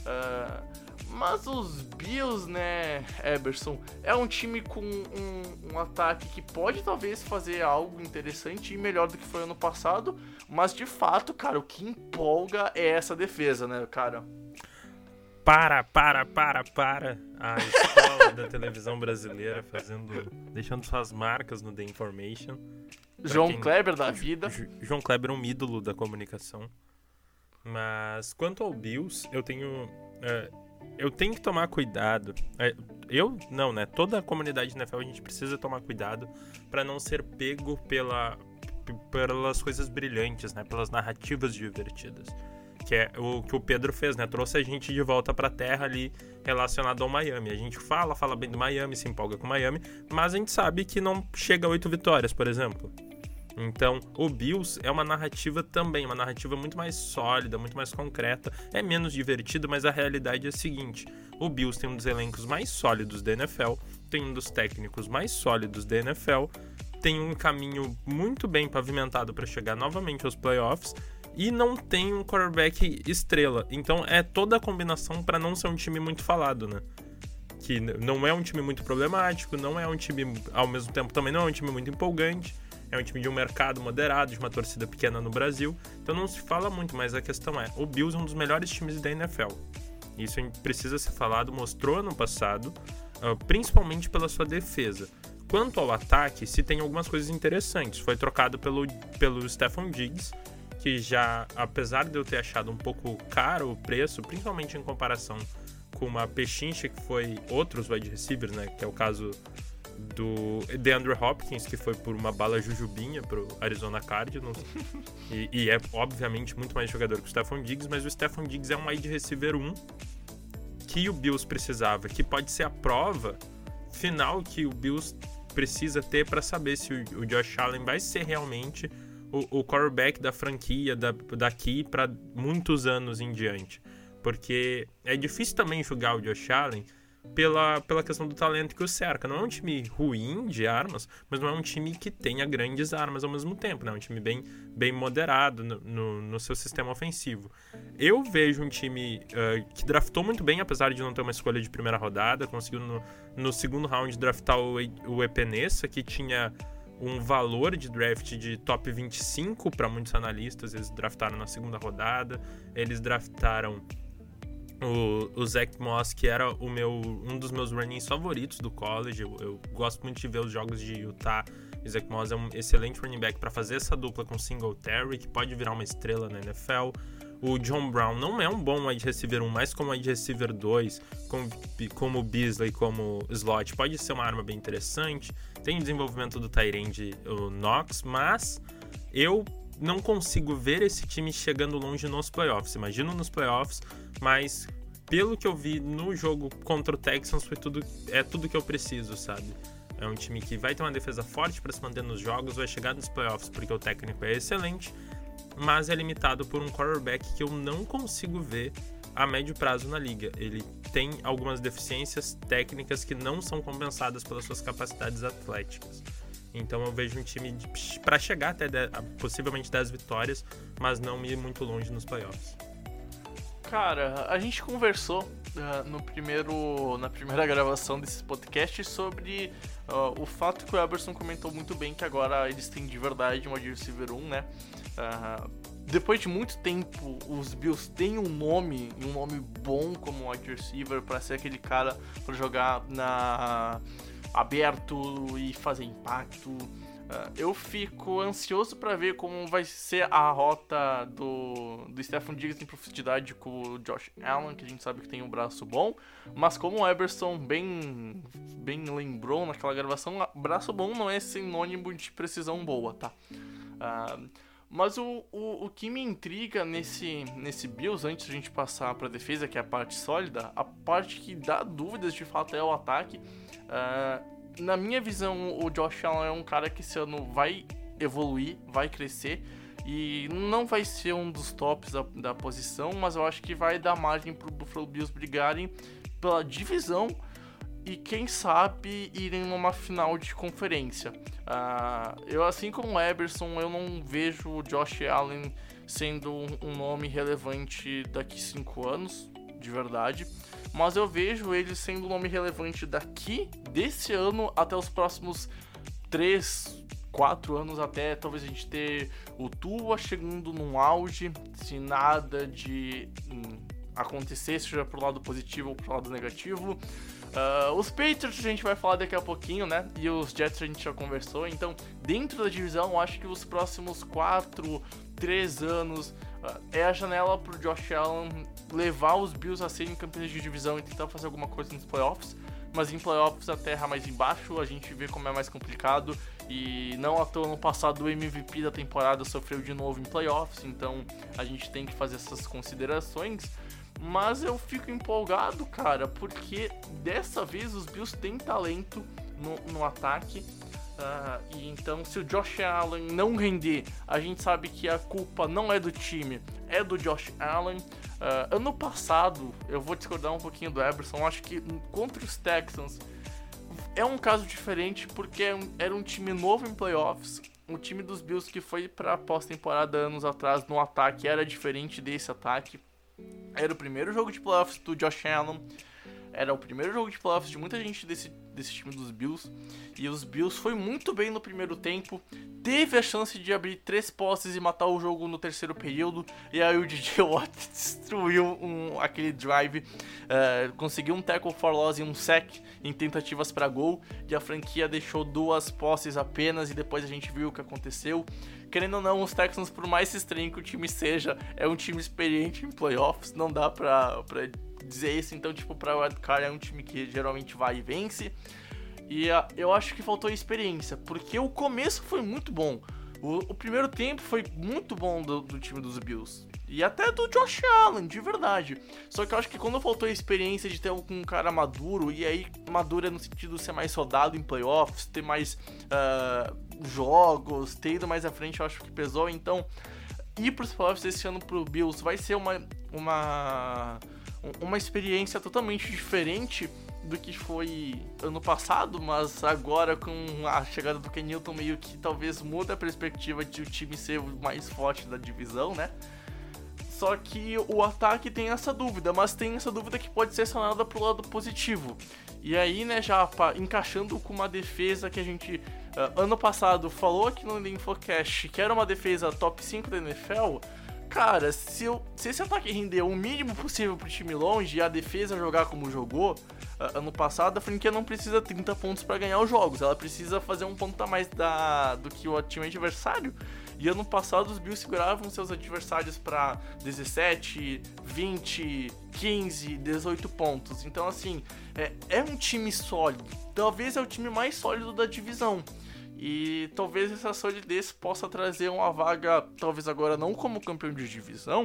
Uh, mas os Bills, né, Eberson, é um time com um, um, ataque que pode talvez fazer algo interessante e melhor do que foi ano passado, mas de fato, cara, o que empolga é essa defesa, né, cara? Para, para, para, para. A escola da televisão brasileira fazendo. deixando suas marcas no The Information. João quem... Kleber da vida. João Kleber é um ídolo da comunicação. Mas quanto ao Bills, eu tenho. Uh, eu tenho que tomar cuidado. Uh, eu, não, né? Toda a comunidade NFL a gente precisa tomar cuidado para não ser pego pela, pelas coisas brilhantes, né? Pelas narrativas divertidas que é o que o Pedro fez, né? Trouxe a gente de volta para a terra ali relacionado ao Miami. A gente fala, fala bem do Miami, se empolga com o Miami, mas a gente sabe que não chega a oito vitórias, por exemplo. Então, o Bills é uma narrativa também, uma narrativa muito mais sólida, muito mais concreta, é menos divertido, mas a realidade é a seguinte: o Bills tem um dos elencos mais sólidos da NFL, tem um dos técnicos mais sólidos da NFL, tem um caminho muito bem pavimentado para chegar novamente aos playoffs e não tem um quarterback estrela. Então é toda a combinação para não ser um time muito falado, né? Que não é um time muito problemático, não é um time, ao mesmo tempo, também não é um time muito empolgante. É um time de um mercado moderado, de uma torcida pequena no Brasil. Então não se fala muito, mas a questão é: o Bills é um dos melhores times da NFL. Isso precisa ser falado, mostrou ano passado, ah, principalmente pela sua defesa. Quanto ao ataque, se tem algumas coisas interessantes. Foi trocado pelo, pelo Stephon Diggs, que já, apesar de eu ter achado um pouco caro o preço, principalmente em comparação com uma pechincha que foi outros wide receivers, né? Que é o caso do DeAndre Hopkins, que foi por uma bala jujubinha pro Arizona Cardinals. e, e, é, obviamente, muito mais jogador que o Stephon Diggs, mas o Stephon Diggs é um wide receiver 1 que o Bills precisava, que pode ser a prova final que o Bills precisa ter para saber se o, o, Josh Allen vai ser realmente o, o quarterback da franquia da, daqui para muitos anos em diante. Porque é difícil também julgar o Josh Allen pela, pela questão do talento que o cerca. Não é um time ruim de armas, mas não é um time que tenha grandes armas ao mesmo tempo. Né? É um time bem, bem moderado no, no, no seu sistema ofensivo. Eu vejo um time uh, que draftou muito bem, apesar de não ter uma escolha de primeira rodada. Conseguiu no, no segundo round draftar o, o Epenesa, que tinha um valor de draft de top 25 para muitos analistas. Eles draftaram na segunda rodada. Eles draftaram o, o Zach Moss, que era o meu, um dos meus runnings favoritos do college. Eu, eu gosto muito de ver os jogos de Utah. O Zach Moss é um excelente running back para fazer essa dupla com Singletary, que pode virar uma estrela na NFL. O John Brown não é um bom wide receiver 1, mas como wide receiver 2, como, como Beasley, como slot, pode ser uma arma bem interessante. Tem o desenvolvimento do Tyrande, o Knox, mas eu não consigo ver esse time chegando longe nos playoffs. Imagino nos playoffs, mas pelo que eu vi no jogo contra o Texans foi tudo é tudo que eu preciso, sabe? É um time que vai ter uma defesa forte para se manter nos jogos, vai chegar nos playoffs porque o técnico é excelente, mas é limitado por um quarterback que eu não consigo ver a médio prazo na liga. Ele tem algumas deficiências técnicas que não são compensadas pelas suas capacidades atléticas. Então eu vejo um time para chegar até de, possivelmente 10 vitórias, mas não ir muito longe nos playoffs. Cara, a gente conversou uh, no primeiro, na primeira gravação desse podcast sobre uh, o fato que o Eberson comentou muito bem que agora eles têm de verdade uma wide receiver 1, né? Uh, depois de muito tempo, os Bills têm um nome, um nome bom como wide receiver para ser aquele cara para jogar na aberto e fazer impacto. Uh, eu fico ansioso para ver como vai ser a rota do, do Stephen Diggs em profundidade com o Josh Allen, que a gente sabe que tem um braço bom, mas como o Eberson bem, bem lembrou naquela gravação, braço bom não é sinônimo de precisão boa, tá? Uh, mas o, o, o que me intriga nesse, nesse Bills, antes de a gente passar para a defesa, que é a parte sólida, a parte que dá dúvidas de fato é o ataque. Uh, na minha visão, o Josh Allen é um cara que esse ano vai evoluir, vai crescer e não vai ser um dos tops da, da posição, mas eu acho que vai dar margem para o Buffalo Bills brigarem pela divisão e quem sabe irem numa final de conferência. Uh, eu, assim como o Eberson, eu não vejo o Josh Allen sendo um nome relevante daqui cinco anos, de verdade. Mas eu vejo ele sendo um nome relevante daqui, desse ano, até os próximos três, quatro anos, até talvez a gente ter o Tua chegando num auge, se nada de hum, acontecer, seja pro lado positivo ou pro lado negativo. Uh, os Patriots a gente vai falar daqui a pouquinho, né? E os Jets a gente já conversou. Então, dentro da divisão, eu acho que os próximos 4, 3 anos uh, é a janela pro Josh Allen levar os Bills a serem campeões de divisão e tentar fazer alguma coisa nos playoffs. Mas em playoffs a terra mais embaixo, a gente vê como é mais complicado. E não à toa no passado o MVP da temporada sofreu de novo em playoffs, então a gente tem que fazer essas considerações. Mas eu fico empolgado, cara, porque dessa vez os Bills têm talento no, no ataque. Uh, e então, se o Josh Allen não render, a gente sabe que a culpa não é do time, é do Josh Allen. Uh, ano passado, eu vou discordar um pouquinho do Eberson, acho que contra os Texans é um caso diferente porque é era um time novo em playoffs. O time dos Bills que foi para pós-temporada anos atrás no ataque era diferente desse ataque. Era o primeiro jogo de playoffs do Josh Allen. Era o primeiro jogo de playoffs de muita gente desse, desse time dos Bills. E os Bills foi muito bem no primeiro tempo. Teve a chance de abrir três posses e matar o jogo no terceiro período. E aí o DJ Watt destruiu um, aquele drive. Uh, conseguiu um tackle for loss e um sack em tentativas para gol. E a franquia deixou duas posses apenas. E depois a gente viu o que aconteceu. Querendo ou não, os Texans, por mais estranho que o time seja, é um time experiente em playoffs. Não dá pra, pra dizer isso. Então, tipo, pra Wildcard é um time que geralmente vai e vence. E uh, eu acho que faltou experiência, porque o começo foi muito bom. O, o primeiro tempo foi muito bom do, do, time dos Bills. E até do Josh Allen, de verdade. Só que eu acho que quando faltou a experiência de ter um cara maduro, e aí maduro é no sentido de ser mais rodado em playoffs, ter mais uh, jogos, ter ido mais à frente, eu acho que pesou. Então, ir pros playoffs esse ano pro Bills vai ser uma, uma, uma experiência totalmente diferente do que foi ano passado, mas agora com a chegada do Kenilton meio que talvez muda a perspectiva de o time ser o mais forte da divisão, né? Só que o ataque tem essa dúvida, mas tem essa dúvida que pode ser sanada pro lado positivo. E aí, né, já encaixando com uma defesa que a gente uh, ano passado falou aqui no Infocast que era uma defesa top 5 da NFL, cara, se, eu, se esse ataque render o mínimo possível pro time longe e a defesa jogar como jogou, ano passado, a franquia não precisa 30 pontos para ganhar os jogos, ela precisa fazer um ponto a mais da, do que o time adversário. E ano passado os Bills seguravam seus adversários para 17, 20, 15, 18 pontos. Então, assim, é, é um time sólido. Talvez é o time mais sólido da divisão. E talvez essa solidez possa trazer uma vaga, talvez agora não como campeão de divisão,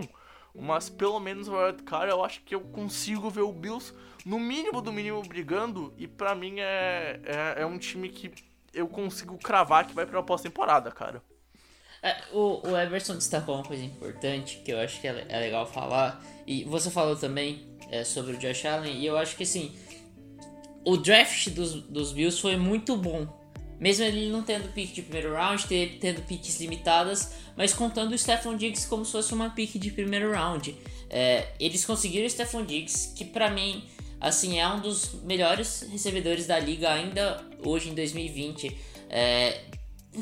mas pelo menos o wildcard eu acho que eu consigo ver o Bills no mínimo do mínimo brigando e para mim é, é, é, um time que eu consigo cravar que vai pra pós-temporada, cara. É, o, o Everson destacou uma coisa importante que eu acho que é, é legal falar e você falou também é, sobre o Josh Allen e eu acho que assim o draft dos, dos Bills foi muito bom mesmo ele não tendo pick de primeiro round, tendo picks limitadas, mas contando o Stephon Diggs como se fosse uma pick de primeiro round. É, eles conseguiram o Stephon Diggs, que para mim, assim, é um dos melhores recebedores da liga ainda hoje em 2020. É,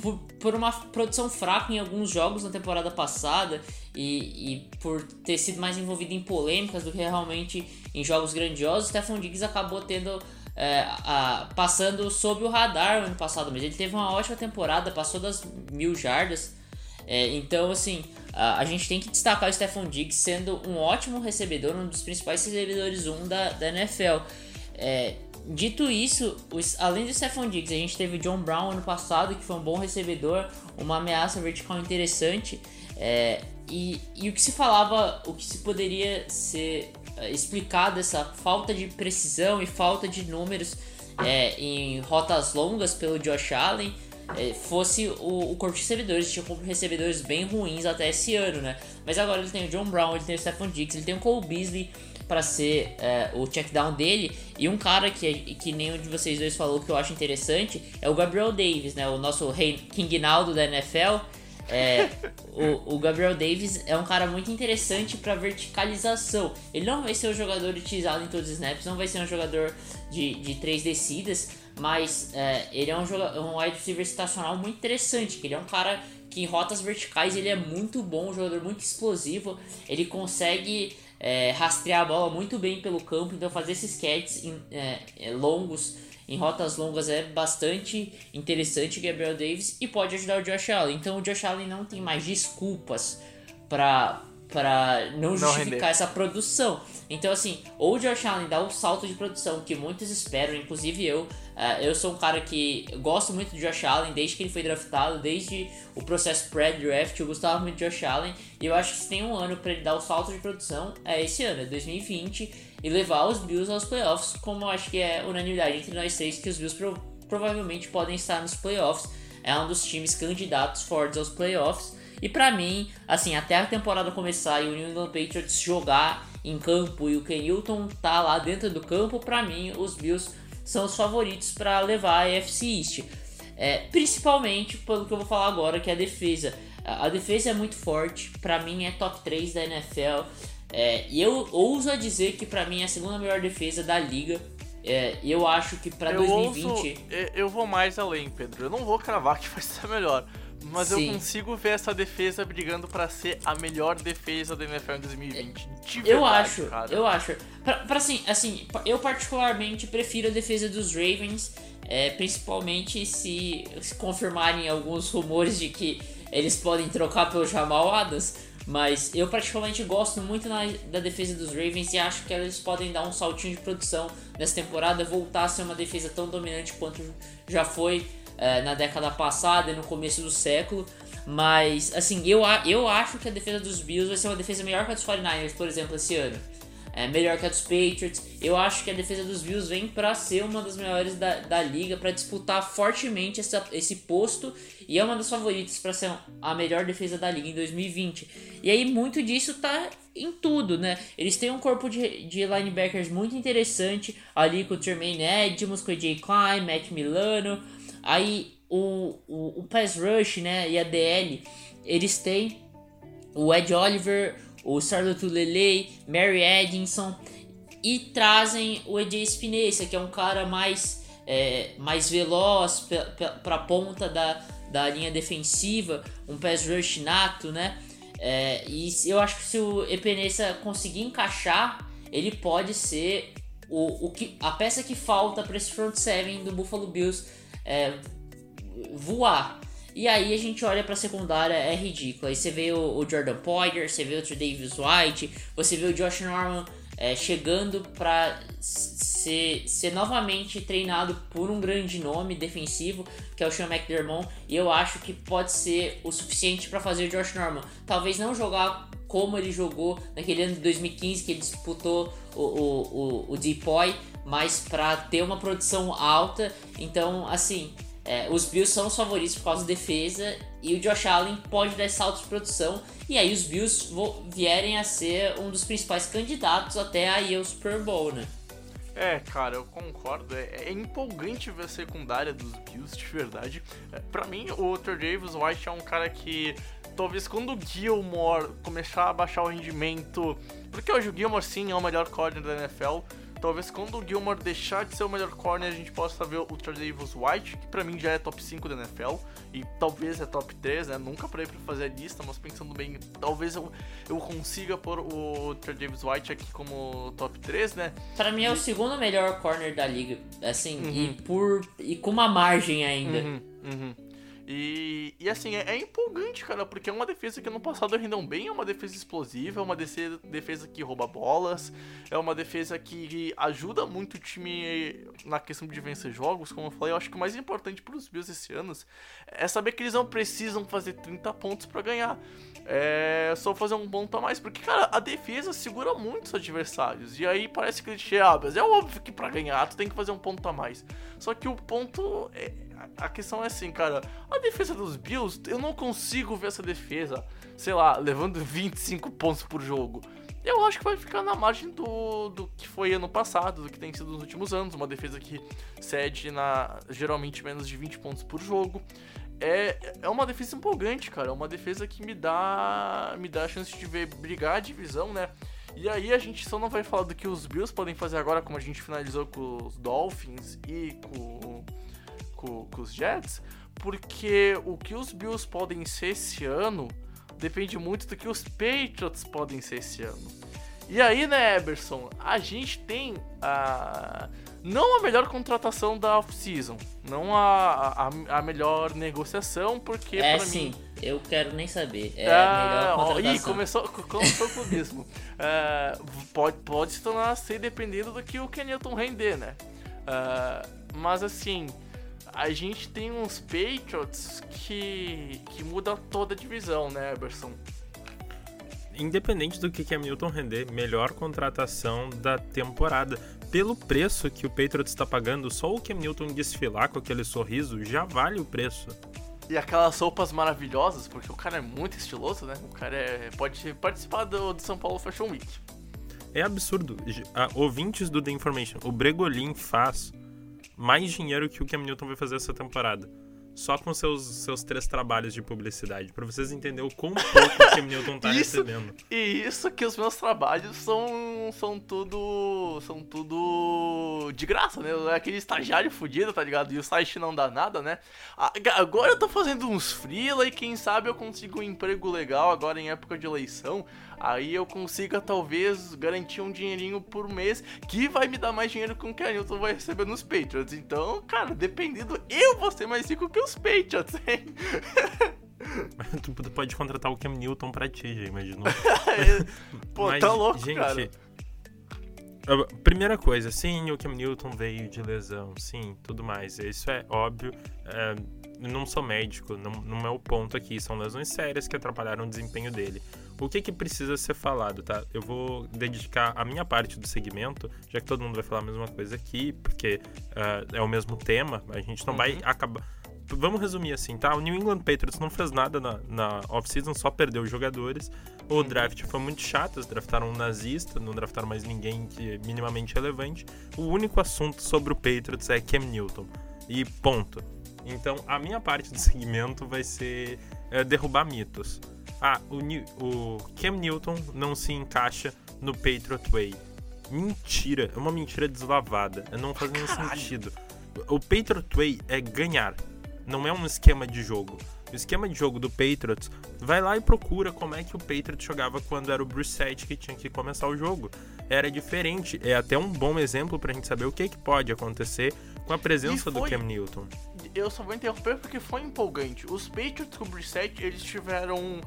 por, por, uma produção fraca em alguns jogos na temporada passada e, e, por ter sido mais envolvido em polêmicas do que realmente em jogos grandiosos, Stephon Diggs acabou tendo é, a, passando sob o radar ano passado, mas ele teve uma ótima temporada, passou das mil jardas. É, então, assim, a, a, gente tem que destacar o Stephon Diggs sendo um ótimo recebedor, um dos principais recebedores 1 da, da NFL. É, dito isso, os, além do Stephon Diggs, a gente teve John Brown ano passado, que foi um bom recebedor, uma ameaça vertical interessante. É, e, e o que se falava, o que se poderia ser explicado essa falta de precisão e falta de números é, em rotas longas pelo Josh Allen é, fosse o, o corpo de recebedores, tinha recebedores bem ruins até esse ano, né? Mas agora ele tem o John Brown, ele tem o Stephon Diggs, ele tem o Cole Beasley para ser é, o checkdown dele. E um cara que, que nenhum de vocês dois falou que eu acho interessante é o Gabriel Davis, né? O nosso rei King Naldo da NFL. É, o, o, Gabriel Davis é um cara muito interessante para verticalização. Ele não vai ser um jogador utilizado em todos os snaps, não vai ser um jogador de, de três descidas, mas é, ele é um, um wide receiver situacional muito interessante. Que ele é um cara que em rotas verticais ele é muito bom, um jogador muito explosivo. Ele consegue é, rastrear a bola muito bem pelo campo, então fazer esses catches é, é, longos em rotas longas é bastante interessante Gabriel Davis e pode ajudar o Josh Allen. Então o Josh Allen não tem mais desculpas para para não justificar essa produção. Então, assim, ou o Josh Allen dá o um salto de produção que muitos esperam, inclusive eu. Uh, eu sou um cara que gosto muito do Josh Allen desde que ele foi draftado, desde o processo pré-draft. Eu gostava muito do Josh Allen e eu acho que se tem um ano para ele dar o salto de produção, é esse ano, é 2020 e levar os Bills aos playoffs, como acho que é unanimidade entre nós três que os Bills pro provavelmente podem estar nos playoffs. É um dos times candidatos fortes aos playoffs. E para mim, assim, até a temporada começar e o New England Patriots jogar em campo e o Ken Newton tá lá dentro do campo, para mim os Bills são os favoritos para levar a AFC East. É, principalmente pelo que eu vou falar agora, que é a defesa. A defesa é muito forte, para mim é top 3 da NFL. É, e eu ouso a dizer que para mim é a segunda melhor defesa da liga. É, eu acho que para 2020. Ouso, eu vou mais além, Pedro. Eu não vou cravar que vai ser melhor. Mas Sim. eu consigo ver essa defesa brigando para ser a melhor defesa da NFL em 2020. De verdade, eu acho, cara. eu acho. Pra, pra, assim, assim, eu particularmente prefiro a defesa dos Ravens, é, principalmente se, se confirmarem alguns rumores de que eles podem trocar pelo Jamal Adams. Mas eu particularmente gosto muito na, da defesa dos Ravens e acho que eles podem dar um saltinho de produção nessa temporada, voltar a ser uma defesa tão dominante quanto já foi é, na década passada e no começo do século. Mas, assim, eu, eu acho que a defesa dos Bills vai ser uma defesa melhor que a dos 49ers, por exemplo, esse ano. É melhor que a dos Patriots. Eu acho que a defesa dos Bills vem para ser uma das melhores da, da liga, para disputar fortemente essa, esse posto e é uma das favoritas para ser a melhor defesa da liga em 2020. E aí, muito disso tá em tudo, né? Eles têm um corpo de, de linebackers muito interessante ali com o Tremaine Edmonds, com o AJ Klein, Matt Milano. Aí o, o, o pass rush, né, e a DL, eles têm o Ed Oliver, o Charlotte Lele, Mary Edinson e trazem o AJ Spinessa, que é um cara mais, é, mais veloz para a ponta da, da linha defensiva, um pass rush nato, né? É, e eu acho que se o Epenesa conseguir encaixar, ele pode ser o, o que, a peça que falta para esse front seven do Buffalo Bills é, voar. E aí a gente olha pra secundária, é ridículo. Aí você vê o, o Jordan Poyer, você vê o Davis White, você vê o Josh Norman é, chegando para ser, ser novamente treinado por um grande nome defensivo, que é o Sean McDermott, e eu acho que pode ser o suficiente para fazer o Josh Norman. Talvez não jogar como ele jogou naquele ano de 2015 que ele disputou o, o, o, o Depoy, mas para ter uma produção alta. Então, assim, é, os Bills são os favoritos por causa da defesa e o Josh Allen pode dar salto de produção e aí os Bills vierem a ser um dos principais candidatos até aí ao Super Bowl, né? É, cara, eu concordo. É, é empolgante ver a secundária dos Bills, de verdade. É, para mim, o Dr. Davis White é um cara que talvez quando o Gilmore começar a baixar o rendimento, porque hoje o Gilmore sim é o melhor corner da NFL, Talvez quando o Gilmore deixar de ser o melhor corner, a gente possa ver o Davis White, que pra mim já é top 5 da NFL, e talvez é top 3, né? Nunca parei pra fazer a lista, mas pensando bem, talvez eu, eu consiga pôr o Davis White aqui como top 3, né? Pra mim é e... o segundo melhor corner da liga, assim, uhum. e, por, e com uma margem ainda. Uhum, uhum. E, e assim, é, é, empolgante, cara, porque é uma defesa que no passado rendeu bem, é uma defesa explosiva, é uma defesa, que rouba bolas, é uma defesa que ajuda muito o time na questão de vencer jogos, como eu falei, eu acho que o mais importante para os Bills esse ano é saber que eles não precisam fazer 30 pontos para ganhar. É só fazer um ponto a mais, porque, cara, a defesa segura muito os adversários. E aí parece que ele ah, mas é óbvio que para ganhar tu tem que fazer um ponto a mais. Só que o ponto é, a questão é assim, cara, a defesa dos Bills, eu não consigo ver essa defesa, sei lá, levando 25 pontos por jogo. Eu acho que vai ficar na margem do, do que foi ano passado, do que tem sido nos últimos anos, uma defesa que cede na geralmente menos de 20 pontos por jogo. É, é uma defesa empolgante, cara, é uma defesa que me dá me dá a chance de ver brigar a divisão, né? E aí a gente só não vai falar do que os Bills podem fazer agora, como a gente finalizou com os Dolphins e com com, com os Jets, porque o que os Bills podem ser esse ano depende muito do que os Patriots podem ser esse ano. E aí, né, Eberson, a gente tem a. Não a melhor contratação da off-season, não a, a, a, melhor negociação, porque é, sim. mim. Eu quero nem saber. É a melhor contratação. Ih, começou, começou com o mesmo. É, pode, pode se tornar ser dependendo do que o Kenilton render, né? É, mas assim, a gente tem uns Patriots que, que muda toda a divisão, né, Eberson? Independente do que que Milton render, melhor contratação da temporada. Pelo preço que o Patriots está pagando, só o Cam Newton desfilar com aquele sorriso já vale o preço. E aquelas roupas maravilhosas, porque o cara é muito estiloso, né? O cara é, pode participar do, do São Paulo Fashion Week. É absurdo. ouvintes do The Information, o Bregolin faz mais dinheiro que o Cam Newton vai fazer essa temporada. Só com seus, seus três trabalhos de publicidade. para vocês entenderem o quão pouco o Cam Newton tá isso, recebendo. E isso que os meus trabalhos são, são tudo. São tudo de graça, né? É aquele estagiário fudido, tá ligado? E o site não dá nada, né? Agora eu tô fazendo uns freela e quem sabe eu consigo um emprego legal agora em época de eleição aí eu consiga talvez garantir um dinheirinho por mês que vai me dar mais dinheiro que o que a Newton vai receber nos Patriots. Então, cara, dependendo, eu vou ser mais rico que os Patriots, hein? tu pode contratar o Cam Newton pra ti, já imaginou? Pô, Mas, tá louco, gente, cara. Primeira coisa, sim, o Cam Newton veio de lesão, sim, tudo mais. Isso é óbvio. É, não sou médico, não, não é o ponto aqui. São lesões sérias que atrapalharam o desempenho dele. O que que precisa ser falado, tá? Eu vou dedicar a minha parte do segmento, já que todo mundo vai falar a mesma coisa aqui, porque uh, é o mesmo tema, a gente não uhum. vai acabar vamos resumir assim, tá? O New England Patriots não fez nada na, na off-season, só perdeu jogadores. O uhum. draft foi muito chato, eles draftaram um nazista, não draftaram mais ninguém que é minimamente relevante. O único assunto sobre o Patriots é Cam Newton. E ponto. Então, a minha parte do segmento vai ser é, derrubar mitos. Ah, o, o Cam Newton não se encaixa no Patriot Way. Mentira, é uma mentira deslavada. Não faz nenhum sentido. O Patriot Way é ganhar não é um esquema de jogo. O esquema de jogo do Patriots, vai lá e procura como é que o Patriots jogava quando era o Brissett que tinha que começar o jogo. Era diferente, é até um bom exemplo pra gente saber o que, que pode acontecer com a presença foi, do Cam Newton. Eu só vou interromper porque foi empolgante. Os Patriots com o Brissett, eles tiveram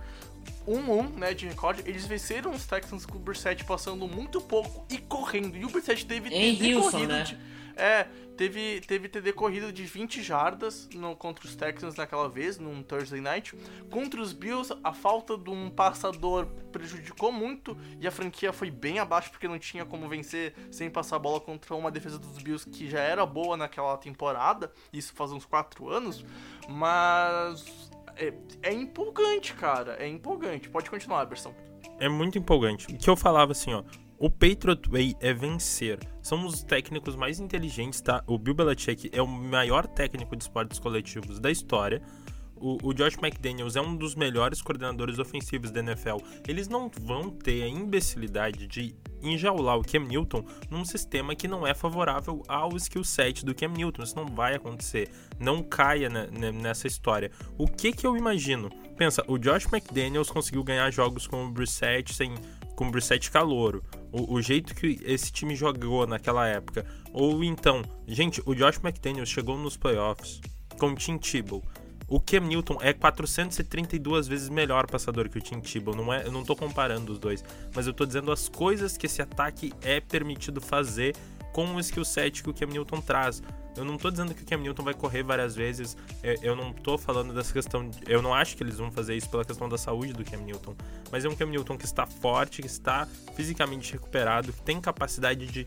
1-1, né, de recorde. Eles venceram os Texans com o Brissett passando muito pouco e correndo. E o Brissett teve em Houston, né? De, é, teve, teve TD corrido de 20 jardas no, contra os Texans naquela vez, num Thursday Night. Contra os Bills, a falta de um passador prejudicou muito e a franquia foi bem abaixo porque não tinha como vencer sem passar a bola contra uma defesa dos Bills que já era boa naquela temporada, isso faz uns 4 anos, mas é, é empolgante, cara, é empolgante. Pode continuar, Berson. É muito empolgante. O que eu falava assim, ó, o Patriot Way é vencer. São os técnicos mais inteligentes, tá? O Bill Belichick é o maior técnico de esportes coletivos da história. O, o, Josh McDaniels é um dos melhores coordenadores ofensivos da NFL. Eles não vão ter a imbecilidade de enjaular o Cam Newton num sistema que não é favorável ao skill set do Cam Newton. Isso não vai acontecer. Não caia nessa história. O que que eu imagino? Pensa, o Josh McDaniels conseguiu ganhar jogos com o Brissett sem com o Brissett calouro, o, o, jeito que esse time jogou naquela época, ou então, gente, o Josh McDaniels chegou nos playoffs com o Tim Tebow. O Cam Newton é 432 vezes melhor passador que o Tim Tebow. Não é, eu não tô comparando os dois, mas eu tô dizendo as coisas que esse ataque é permitido fazer com o skill set que o Cam Newton traz. Eu não tô dizendo que o Cam Newton vai correr várias vezes. Eu não tô falando dessa questão. Eu não acho que eles vão fazer isso pela questão da saúde do Cam Newton. Mas é um Cam Newton que está forte, que está fisicamente recuperado, que tem capacidade de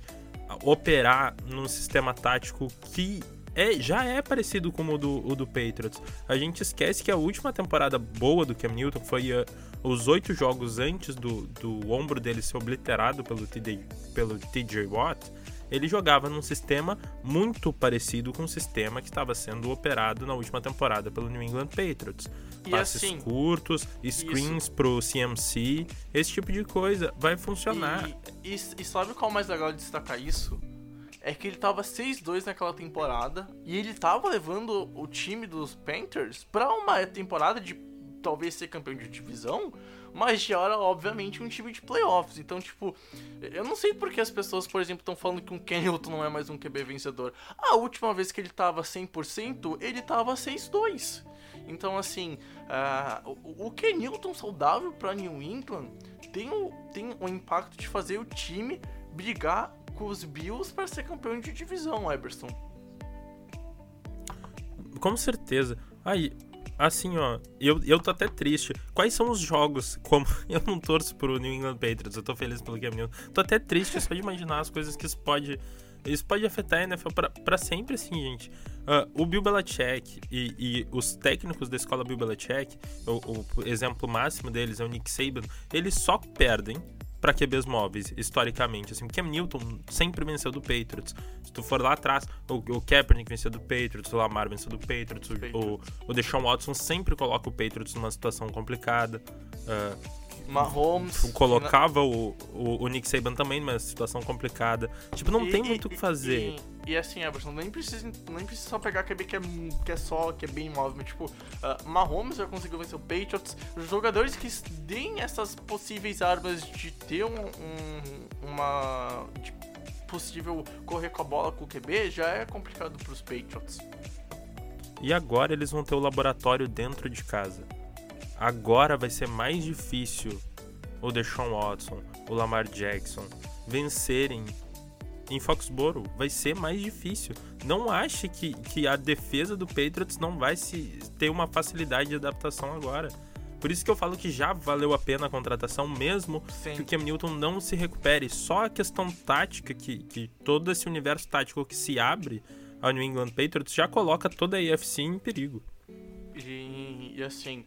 operar num sistema tático que é, já é parecido com o do, o do Patriots. A gente esquece que a última temporada boa do Cam Newton foi uh, os oito jogos antes do, do ombro dele ser obliterado pelo TJ, pelo TJ Watt ele jogava num sistema muito parecido com o sistema que estava sendo operado na última temporada pelo New England Patriots. E Passes assim, curtos, screens isso. pro CMC, esse tipo de coisa vai funcionar. E, e, e sabe qual é o mais legal de destacar isso? É que ele tava 6-2 naquela temporada e ele tava levando o time dos Panthers para uma temporada de talvez ser campeão de divisão mas já era, obviamente, um time de playoffs. Então, tipo, eu não sei porque as pessoas, por exemplo, estão falando que um Ken Newton não é mais um QB vencedor. A última vez que ele tava 100%, ele tava 6-2. Então, assim, uh, o, o Ken Newton saudável para New England tem o, tem o impacto de fazer o time brigar com os Bills para ser campeão de divisão, Eberson. Com certeza. Aí, Assim, ó, eu, eu tô até triste. Quais são os jogos? Como eu não torço pro New England Patriots, eu tô feliz pelo Cam Newton. Tô até triste só de imaginar as coisas que isso pode. Isso pode afetar a NFL pra, pra sempre, assim, gente. Uh, o Bill Belichick e, e, os técnicos da escola Bill Belichick, o, o exemplo máximo deles é o Nick Saban, eles só perdem para QBs móveis, historicamente. Assim, o Cam Newton sempre venceu do Patriots. Se tu for lá atrás, o, o Kaepernick venceu do Patriots, o Lamar venceu do Patriots, o, o, o Deshaun Watson sempre coloca o Patriots numa situação complicada. Uh, Mahomes. Colocava o, o, o, Nick Saban também numa situação complicada. Tipo, não e, tem muito o que fazer. E, e, assim, Everson, nem precisa, nem precisa só pegar QB que é, que é só, que é bem móvel. Tipo, uh, Mahomes já conseguiu vencer o Patriots. Os jogadores que deem essas possíveis armas de ter um, um uma. De possível correr com a bola com o QB já é complicado pros Patriots. E agora eles vão ter o laboratório dentro de casa agora vai ser mais difícil o Deshaun Watson, o Lamar Jackson vencerem em Foxborough vai ser mais difícil. Não ache que, que a defesa do Patriots não vai se ter uma facilidade de adaptação agora. Por isso que eu falo que já valeu a pena a contratação, mesmo Sim. que o Cam Newton não se recupere. Só a questão tática, que, que todo esse universo tático que se abre ao New England Patriots já coloca toda a AFC em perigo. E, e assim,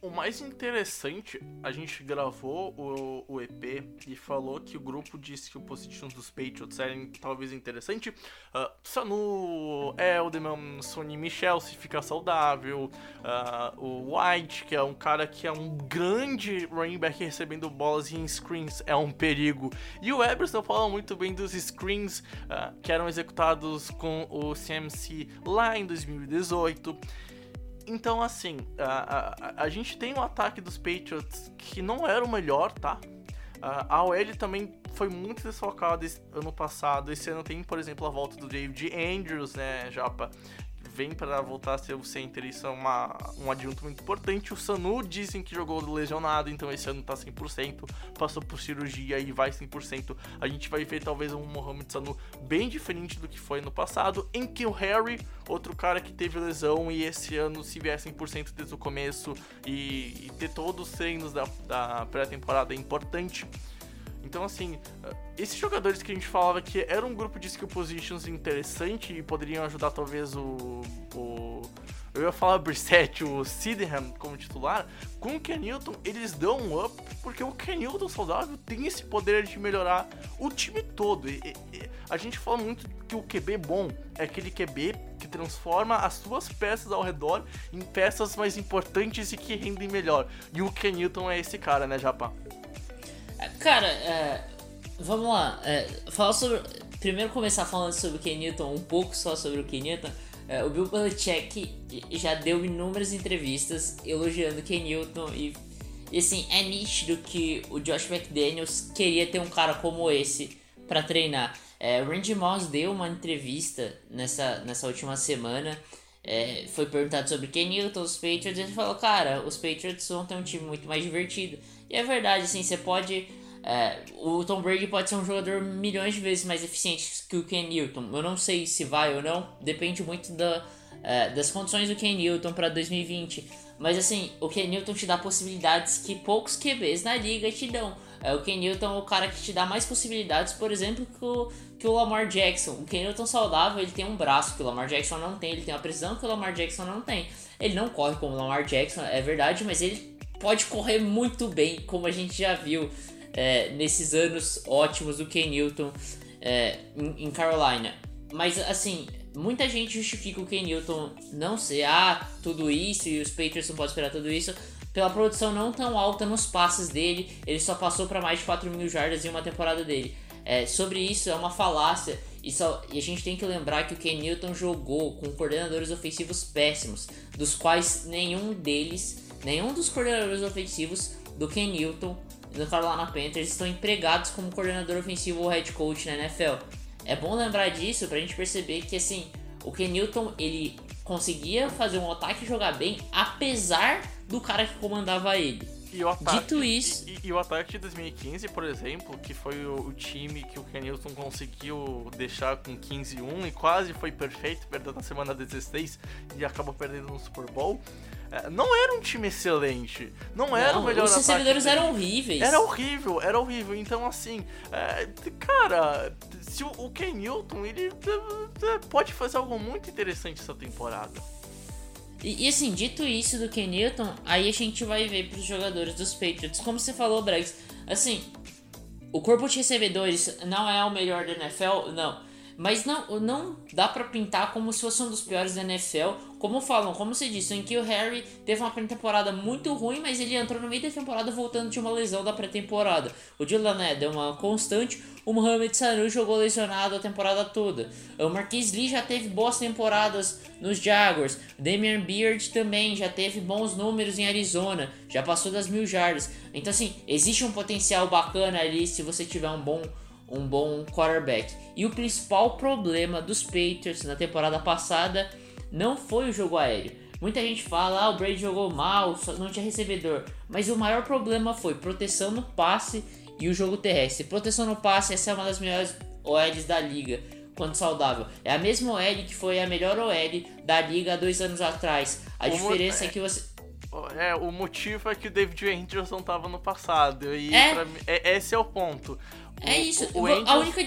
o, mais interessante, a gente gravou o, o EP e falou que o grupo disse que o position dos Patriots era talvez interessante. Uh, Sanu, Elderman, Sonny Michel se ficar saudável, uh, o White, que é um cara que é um grande running back recebendo bolas em screens, é um perigo. E o Eberson fala muito bem dos screens uh, que eram executados com o CMC lá em 2018. Então, assim, a, a, a gente tem um ataque dos Patriots que não era o melhor, tá? A OL também foi muito desfocada ano passado. Esse ano tem, por exemplo, a volta do David Andrews, né, Japa? Vem para voltar a ser o center, isso é uma, um adjunto muito importante. O Sanu dizem que jogou lesionado, então esse ano tá 100%. Passou por cirurgia e vai 100%. A gente vai ver talvez um Mohamed Sanu bem diferente do que foi no passado. Em que o Harry, outro cara que teve lesão e esse ano se vier 100% desde o começo e, e ter todos os treinos da, da pré-temporada é importante. Então, assim, esses jogadores que a gente falava que era um grupo de skill positions interessante e poderiam ajudar talvez o. o eu ia falar Brissett, o Sydenham como titular, com o Ken Newton eles dão um up, porque o Ken Newton saudável tem esse poder de melhorar o time todo. E, e, a gente fala muito que o QB bom é aquele QB que transforma as suas peças ao redor em peças mais importantes e que rendem melhor. E o Ken Newton é esse cara, né, Japa? Cara, é, vamos lá. É, falar sobre. Primeiro começar falando sobre o Ken Newton, um pouco só sobre o Ken Newton. É, o Bill Belichick já deu inúmeras entrevistas elogiando o Ken Newton e, e assim, é nítido que o Josh McDaniels queria ter um cara como esse para treinar. É, Randy Moss deu uma entrevista nessa, nessa última semana. É, foi perguntado sobre Ken Newton, os Patriots, e ele falou, cara, os Patriots vão ter um time muito mais divertido. E é verdade, assim, você pode. É, o Tom Brady pode ser um jogador milhões de vezes mais eficiente que o Ken Newton. Eu não sei se vai ou não, depende muito da, é, das condições do Ken Newton para 2020. Mas assim, o Ken Newton te dá possibilidades que poucos QBs na liga te dão. É, o Ken Newton é o cara que te dá mais possibilidades, por exemplo, que o, que o Lamar Jackson. O Ken Newton saudável, ele tem um braço que o Lamar Jackson não tem, ele tem uma precisão que o Lamar Jackson não tem. Ele não corre como o Lamar Jackson, é verdade, mas ele pode correr muito bem, como a gente já viu é, nesses anos ótimos do Ken Newton é, em, em, Carolina. Mas assim, muita gente justifica o Ken Newton não ser ah, tudo isso e os Patriots não podem esperar tudo isso pela produção não tão alta nos passes dele. Ele só passou para mais de 4 mil jardas em uma temporada dele. É, sobre isso é uma falácia. E, só, e, a gente tem que lembrar que o Ken Newton jogou com coordenadores ofensivos péssimos, dos quais nenhum deles, nenhum dos coordenadores ofensivos do Ken Newton no Carolina Panthers estão empregados como coordenador ofensivo ou head coach na NFL. É bom lembrar disso pra gente perceber que assim, o Ken Newton ele conseguia fazer um ataque jogar bem apesar do cara que comandava ele. Ataque, Dito isso. E, e, e, o ataque de 2015, por exemplo, que foi o, o time que o Kenilton conseguiu deixar com 15-1 e quase foi perfeito, perdeu na semana 16 e acabou perdendo no Super Bowl. É, não era um time excelente. Não, não era o melhor Os recebedores eram horríveis. Era horrível, era horrível. Então, assim, é, cara, se o, o Ken Newton, ele é, pode fazer algo muito interessante essa temporada. E, e, assim, dito isso do Ken Newton, aí a gente vai ver pros jogadores dos Patriots. Como você falou, Bregs, assim, o corpo de recebedores não é o melhor da NFL, não. Mas não, não dá para pintar como se fosse um dos piores da NFL. Como falam, como você disse, em que o Harry teve uma pré-temporada muito ruim, mas ele entrou no meio da temporada voltando de uma lesão da pré-temporada. O Dylan é uma constante, o Mohamed Sanu jogou lesionado a temporada toda. O Marquis Lee já teve boas temporadas nos Jaguars. Damian Beard também já teve bons números em Arizona, já passou das mil jardas. Então assim, existe um potencial bacana ali se você tiver um bom um bom quarterback. E o principal problema dos Patriots na temporada passada não foi o jogo aéreo. Muita gente fala, ah, o Brady jogou mal, não tinha recebedor. Mas o maior problema foi proteção no passe e o jogo terrestre. Proteção no passe, essa é uma das melhores OLs da liga quando saudável. É a mesma OL que foi a melhor OL da liga há dois anos atrás. A O diferença é que você. É, o motivo é que o David Anderson tava no passado. E É. mim- é- esse é o ponto. É O- isso. O, o a única.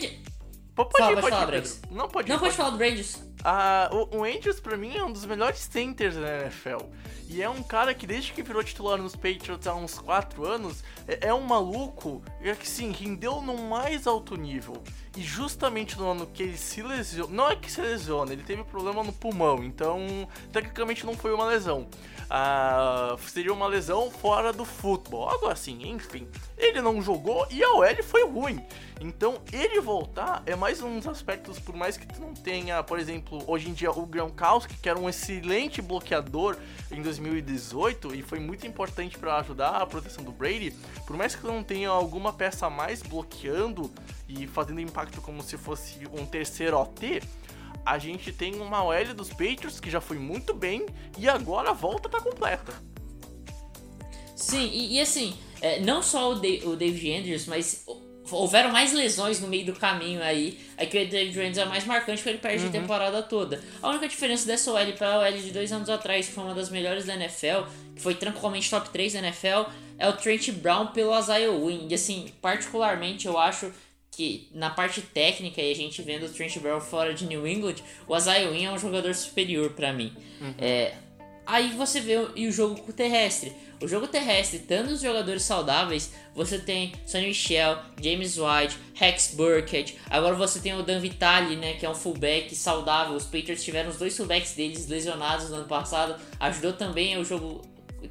Pode, Fala, pode pode falar, Pedro. Não, pode Não pode falar do Bridges. Ah, o, o Andrews, pra mim, é um dos melhores centers da NFL. E é um cara que, desde que virou titular nos Patriots há uns 4 anos, é, é um maluco é que, sim, rendeu no mais alto nível. E justamente no ano que ele se lesiona. Não é que se lesiona, ele teve problema no pulmão, então, tecnicamente, não foi uma lesão. Ah, seria uma lesão fora do futebol, algo assim, enfim. Ele não jogou e a OL foi ruim. Então, ele voltar é mais um dos aspectos, por mais que tu não tenha, por exemplo, hoje em dia o Gronkowski, que era um excelente bloqueador em 2018 e foi muito importante para ajudar a proteção do Brady, por mais que tu não tenha alguma peça a mais bloqueando e fazendo impacto como se fosse um terceiro OT, a gente tem uma OL dos Patriots que já foi muito bem e agora a volta tá completa. Sim, e, e assim, é, não só o, Da- o David Andrews, mas hou- houveram mais lesões no meio do caminho aí. Aqui o David Andrews é mais marcante porque ele perde Uhum. a temporada toda. A única diferença dessa OL para a OL de dois anos atrás, que foi uma das melhores da NFL, que foi tranquilamente top 3 da NFL, é o Trent Brown pelo Isaiah Wynn. E assim, particularmente eu acho que na parte técnica e a gente vendo o Trent Brown fora de New England, o Wynn é um jogador superior para mim. É, Aí você vê o, e o jogo terrestre. O jogo terrestre, tanto os jogadores saudáveis, você tem Sonny Michel, James White, Rex Burkhead. Agora você tem o Dan Vitale, né, que é um fullback saudável. Os Patriots tiveram os dois fullbacks deles lesionados no ano passado. Ajudou também o jogo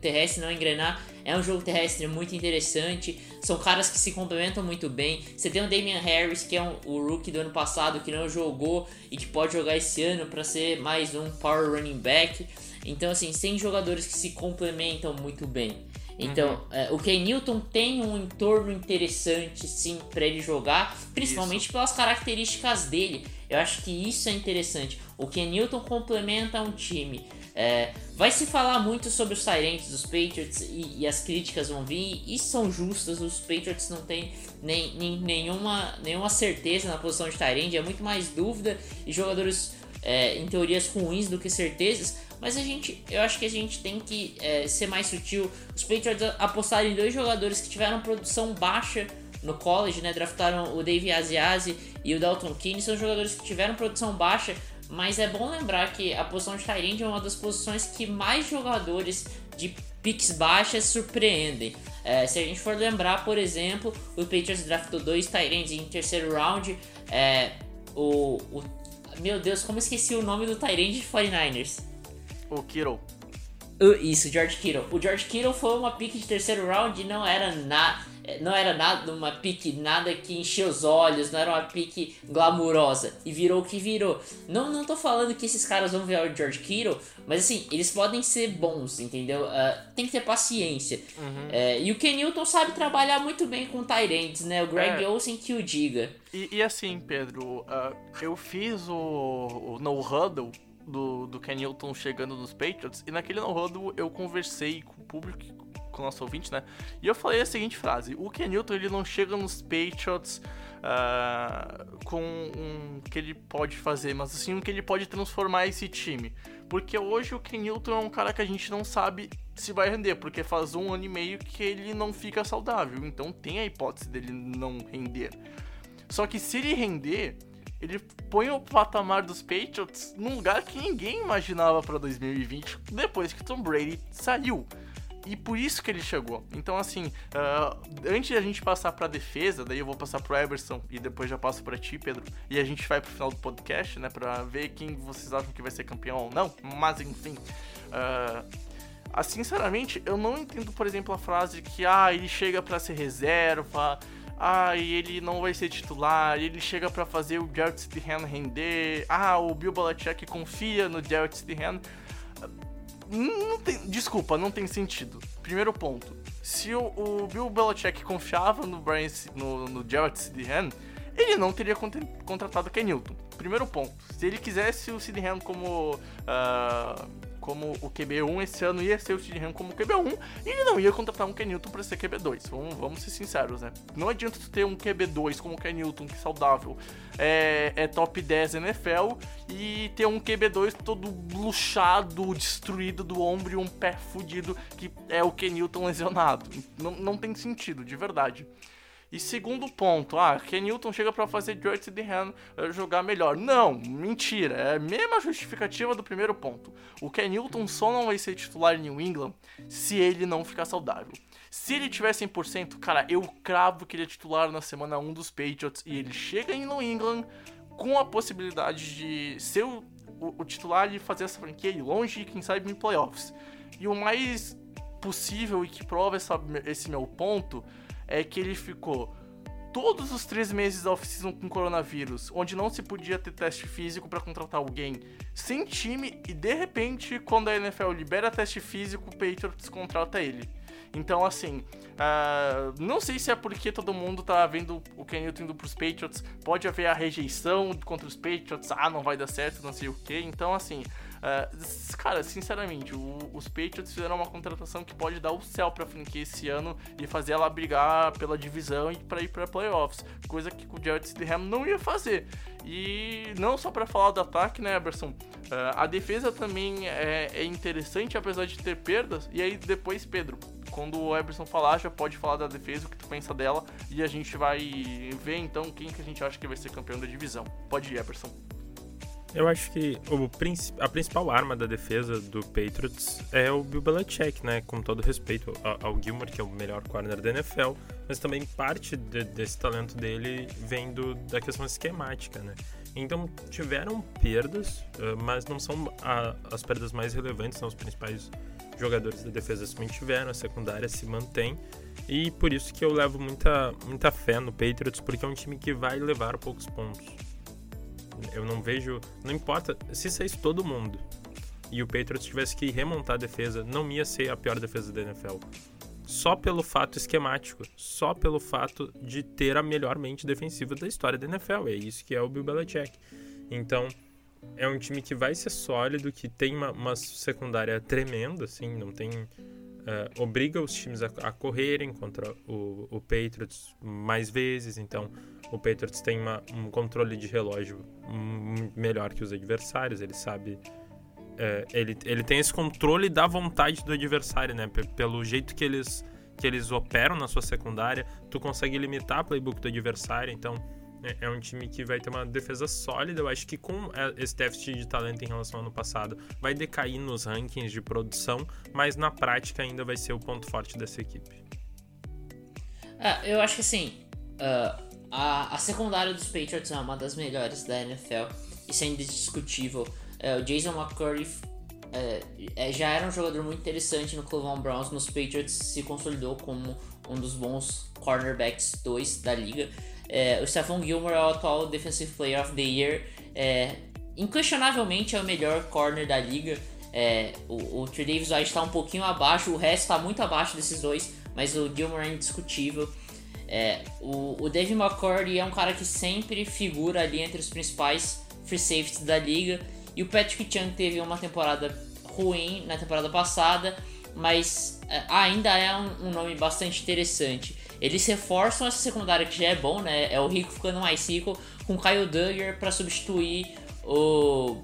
terrestre não engrenar. É um jogo terrestre muito interessante. São caras que se complementam muito bem. Você tem o Damian Harris, que é um- o rookie do ano passado, que não jogou e que pode jogar esse ano para ser mais um power running back. Então, assim, tem jogadores que se complementam muito bem. Então, é, o Ken Newton tem um entorno interessante, sim, para ele jogar, principalmente pelas características dele. Eu acho que isso é interessante. O Ken Newton complementa um time. É, vai se falar muito sobre os Tyrants dos Patriots e, e as críticas vão vir, e são justas. Os Patriots não têm nem, nem- nenhuma, nenhuma certeza na posição de Tyrant, é muito mais dúvida e jogadores é, em teorias ruins do que certezas. Mas a gente, eu acho que a gente tem que é, ser mais sutil. Os Patriots apostaram em dois jogadores que tiveram produção baixa no college, né? Draftaram o Dave Asiasi e o Dalton Keane. São jogadores que tiveram produção baixa, mas é bom lembrar que a posição de Tyrande é uma das posições que mais jogadores de picks baixas surpreendem. É, se a gente for lembrar, por exemplo, o Patriots draftou dois Tyrands em terceiro round. É, o, o- Meu Deus, como esqueci o nome do Tyrande de 49ers? O Kittle. Uh, Isso, George Kittle. O George Kittle foi uma pick de terceiro round e não era na, não era nada uma pick nada que encheu os olhos, não era uma pick glamurosa e virou o que virou. Não, não tô falando que esses caras vão virar o George Kittle, mas assim, eles podem ser bons, entendeu? Ah, tem que ter paciência. É, e o Ken Newton sabe trabalhar muito bem com Tyrants, né? O Greg É. Olsen que o diga. E, e assim, Pedro, ah, eu fiz o, o no huddle do, do Ken Newton chegando nos Patriots, e naquele no huddle eu conversei com o público, com o nosso ouvinte, né? E eu falei a seguinte frase: o Ken Newton ele não chega nos Patriots ah, com um que ele pode fazer, mas assim um que ele pode transformar esse time. Porque hoje o Ken Newton é um cara que a gente não sabe se vai render, porque faz um ano e meio que ele não fica saudável, então tem a hipótese dele não render. Só que se ele render, ele põe o patamar dos Patriots num lugar que ninguém imaginava pra 2020, depois que Tom Brady saiu. E por isso que ele chegou. Então, assim, ah, antes a gente passar pra defesa, daí eu vou passar pro Eberson e depois já passo pra ti, Pedro. E a gente vai pro final do podcast, né, pra ver quem vocês acham que vai ser campeão ou não. Mas, enfim. ah, sinceramente, eu não entendo, por exemplo, a frase que, ah, ele chega pra ser reserva, ah, ele não vai ser titular, ele chega pra fazer o Jarrett Stidham render, ah, o Bill Belichick confia no Jarrett Stidham. Não tem, desculpa, não tem sentido. Primeiro ponto. Se o, o Bill Belichick confiava no Brian, no, no ele não teria contra- contratado Ken Newton. Primeiro ponto. Se ele quisesse o Stidham como ah, como o QB1 esse ano ia ser o CJ Ham como QB1 e ele não ia contratar um Ken Newton pra ser QB2. Vamos, vamos ser sinceros, né? Não adianta tu ter um QB2 como o Ken Newton, que saudável, é, é top 10 NFL e ter um QB2 todo luxado, destruído do ombro e um pé fudido que é o Ken Newton lesionado. Não, não tem sentido, de verdade. E segundo ponto, ah, Ken Newton chega para fazer George Dehan jogar melhor. Não, mentira. É a mesma justificativa do primeiro ponto. O Ken Newton só não vai ser titular em New England se ele não ficar saudável. Se ele tiver 100%, cara, eu cravo que ele é titular na semana 1 dos Patriots e ele chega em New England com a possibilidade de ser o, o, o titular e fazer essa franquia ir longe e quem sabe em playoffs. E o mais possível e que prova essa, esse meu ponto é que ele ficou todos os três meses da off-season com coronavírus, onde não se podia ter teste físico para contratar alguém, sem time, e de repente, quando a NFL libera teste físico, o Patriots contrata ele. Então, assim, uh, não sei se é porque todo mundo tá vendo o Ken Newton indo pros Patriots, pode haver a rejeição contra os Patriots, ah, não vai dar certo, não sei o que. Então, assim, Uh, cara, sinceramente, o, os Patriots fizeram uma contratação que pode dar o céu pra franquia esse ano e fazer ela brigar pela divisão e pra ir pra playoffs. Coisa que o Jared Stidham não ia fazer. E não só para falar do ataque, né, Eberson? Uh, a defesa também é, é, interessante, apesar de ter perdas. E aí depois, Pedro, quando o Eberson falar, já pode falar da defesa, o que tu pensa dela. E a gente vai ver então quem que a gente acha que vai ser campeão da divisão. Pode ir, Eberson. Eu acho que o, a principal arma da defesa do Patriots é o Bill Belichick, né? Com todo respeito ao Gilmore, que é o melhor corner da NFL, mas também parte de, desse talento dele vem do, da questão esquemática, né? Então tiveram perdas, mas não são a, as perdas mais relevantes, são os principais jogadores da defesa se mantiveram, a secundária se mantém. E por isso que eu levo muita, muita fé no Patriots, porque é um time que vai levar poucos pontos. Eu não vejo. Não importa. Se saísse todo mundo e o Patriots tivesse que remontar a defesa, não ia ser a pior defesa da NFL. Só pelo fato esquemático, só pelo fato de ter a melhor mente defensiva da história da NFL. É isso que é o Bill Belichick. Então, é um time que vai ser sólido, que tem uma, uma secundária tremenda, assim, não tem. Uh, obriga os times a, a correrem contra o, o Patriots mais vezes, então o Patriots tem uma, um controle de relógio melhor que os adversários, ele sabe. É, ele, ele tem esse controle da vontade do adversário, né? P pelo jeito que eles, que eles operam na sua secundária, tu consegue limitar o playbook do adversário, então é, é um time que vai ter uma defesa sólida. Eu acho que com é, esse déficit de talento em relação ao ano passado, vai decair nos rankings de produção, mas na prática ainda vai ser o ponto forte dessa equipe. É, eu acho que assim, uh, a, a secundária dos Patriots é uma das melhores da NFL, isso é indiscutível. É, o Jason McCurry é, é, já era um jogador muito interessante no Cleveland Browns, nos Patriots se consolidou como um dos bons cornerbacks 2 da liga. É, o Stephon Gilmore é o atual Defensive Player of the Year, é, inquestionavelmente é o melhor corner da liga. É, o, o Trey Davis White está um pouquinho abaixo, o resto está muito abaixo desses dois, mas o Gilmore é indiscutível. É, o, o Dave McCourty é um cara que sempre figura ali entre os principais free safeties da liga. E o Patrick Chung teve uma temporada ruim na temporada passada, mas é, ainda é um, um, nome bastante interessante. Eles reforçam essa secundária que já é bom, né? É o rico ficando mais rico com Kyle Duggar para substituir o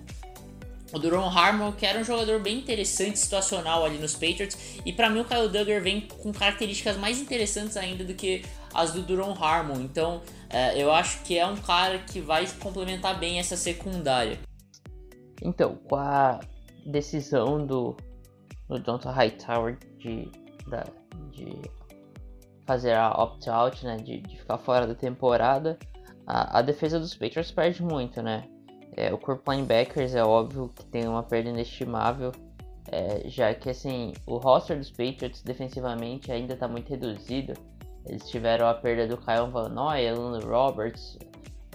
o Duron Harmon, que era um jogador bem interessante, situacional ali nos Patriots. E para mim o Kyle Duggar vem com características mais interessantes ainda do que as do Duron Harmon. Então é, eu acho que é um cara que vai complementar bem essa secundária. Então, com a decisão do, do Donta Hightower de, da, de fazer a opt-out, né, de, de, ficar fora da temporada, a, a defesa dos Patriots perde muito, né? É, o corpo linebackers é óbvio que tem uma perda inestimável, é, já que assim o roster dos Patriots defensivamente ainda está muito reduzido. Eles tiveram a perda do Kyle Van Noy, Alan Roberts,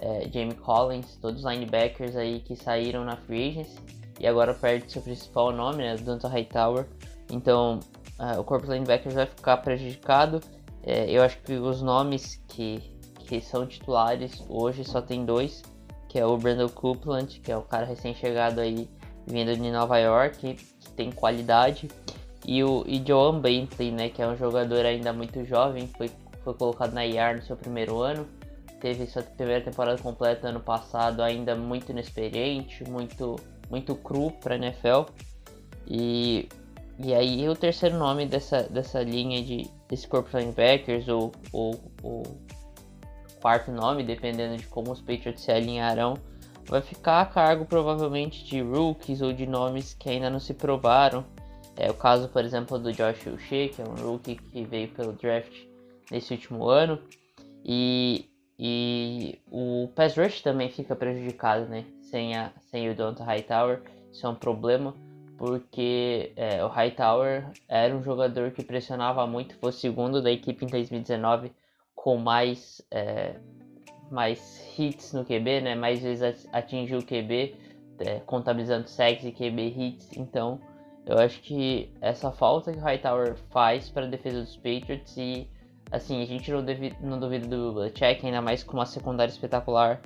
é, Jamie Collins, todos os linebackers aí que saíram na free agency e agora perde seu principal nome, né, Donta Hightower. Então uh, o corpo de linebackers vai ficar prejudicado. É, eu acho que os nomes que, que são titulares hoje só tem dois, que é o Brandon Copeland, que é o cara recém-chegado aí vindo de Nova York, que tem qualidade. E o e Joan Bentley, né, que é um jogador ainda muito jovem, foi, foi colocado na IAR no seu primeiro ano. Teve sua primeira temporada completa ano passado, ainda muito inexperiente, muito, muito cru para NFL. E, e aí o terceiro nome dessa, dessa linha de desse corpo de linebackers, ou o quarto nome, dependendo de como os Patriots se alinharão, vai ficar a cargo provavelmente de rookies ou de nomes que ainda não se provaram. É o caso, por exemplo, do Josh Uche, que é um rookie que veio pelo draft nesse último ano. E, e o pass rush também fica prejudicado, né? Sem, a, sem o Donta Hightower, isso é um problema, porque é, o Hightower era um jogador que pressionava muito, foi o segundo da equipe em 2019 com mais, é, mais hits no QB, né? Mais vezes atingiu o QB, é, contabilizando sacks e QB hits. Então, eu acho que essa falta que o Hightower faz para a defesa dos Patriots e assim, a gente não, deve, não duvida do Belichick, ainda mais com uma secundária espetacular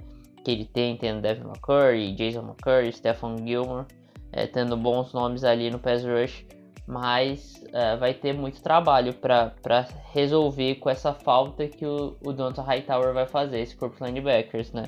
que ele tem, tendo Devin McCurry, Jason McCurry, Stephen Gilmore, é, tendo bons nomes ali no pass rush mas uh, vai ter muito trabalho para resolver com essa falta que o, o Donta Hightower vai fazer, esse corpo linebackers, né?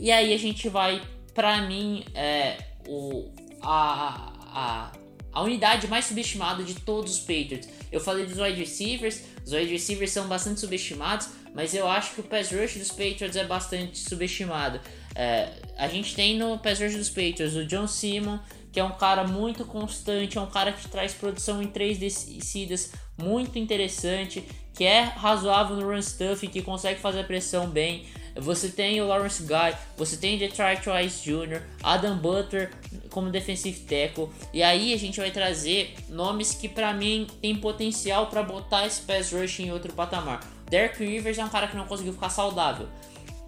E aí a gente vai, para mim, é, o, a, a, a unidade mais subestimada de todos os Patriots. Eu falei dos wide receivers, os wide receivers são bastante subestimados, mas eu acho que o pass rush dos Patriots é bastante subestimado. É, a gente tem no pass rush dos Patriots o John Simon, que é um cara muito constante, é um cara que traz produção em três descidas muito interessante, que é razoável no run stuff, que consegue fazer a pressão bem. Você tem o Lawrence Guy, você tem Detroit Wise Jr., Adam Butler como defensive tackle, e aí a gente vai trazer nomes que para mim tem potencial para botar esse pass rush em outro patamar. Derek Rivers é um cara que não conseguiu ficar saudável.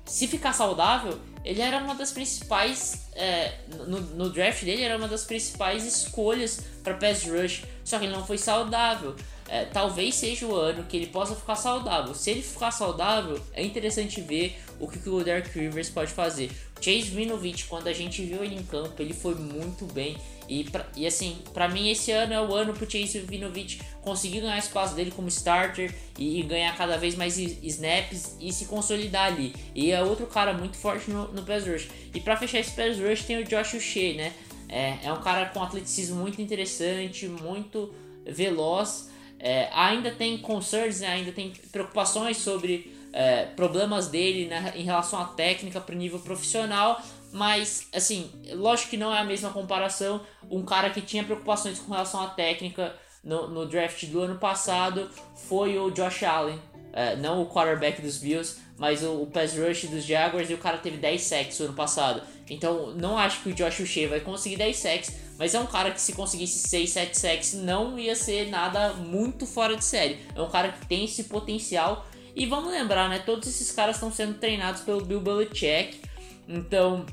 Se ficar saudável, ele era uma das principais. É, no, no, draft dele, era uma das principais escolhas para pass rush. Só que ele não foi saudável. É, talvez seja o ano que ele possa ficar saudável. Se ele ficar saudável, é interessante ver o que, que o Derek Rivers pode fazer. Chase Vinovich, quando a gente viu ele em campo, ele foi muito bem. E, pra, e assim, para mim esse ano é o ano pro Chase Vinovich conseguir ganhar espaço dele como starter e, e, ganhar cada vez mais snaps e se consolidar ali. E é outro cara muito forte no, no pass rush. E para fechar esse pass rush tem o Josh Uche, né? É, é um cara com atleticismo muito interessante, muito veloz. É, ainda tem concerns, né? ainda tem preocupações sobre é, problemas dele né, em relação à técnica para o nível profissional, mas assim, lógico que não é a mesma comparação. Um cara que tinha preocupações com relação à técnica no, no draft do ano passado foi o Josh Allen, é, não o quarterback dos Bills, mas o, o, pass rush dos Jaguars e o cara teve 10 sacks no ano passado. Então não acho que o Josh Uche vai conseguir 10 sacks, mas é um cara que se conseguisse 6, 7 sacks não ia ser nada muito fora de série. É um cara que tem esse potencial e vamos lembrar, né? Todos esses caras estão sendo treinados pelo Bill Belichick. Então,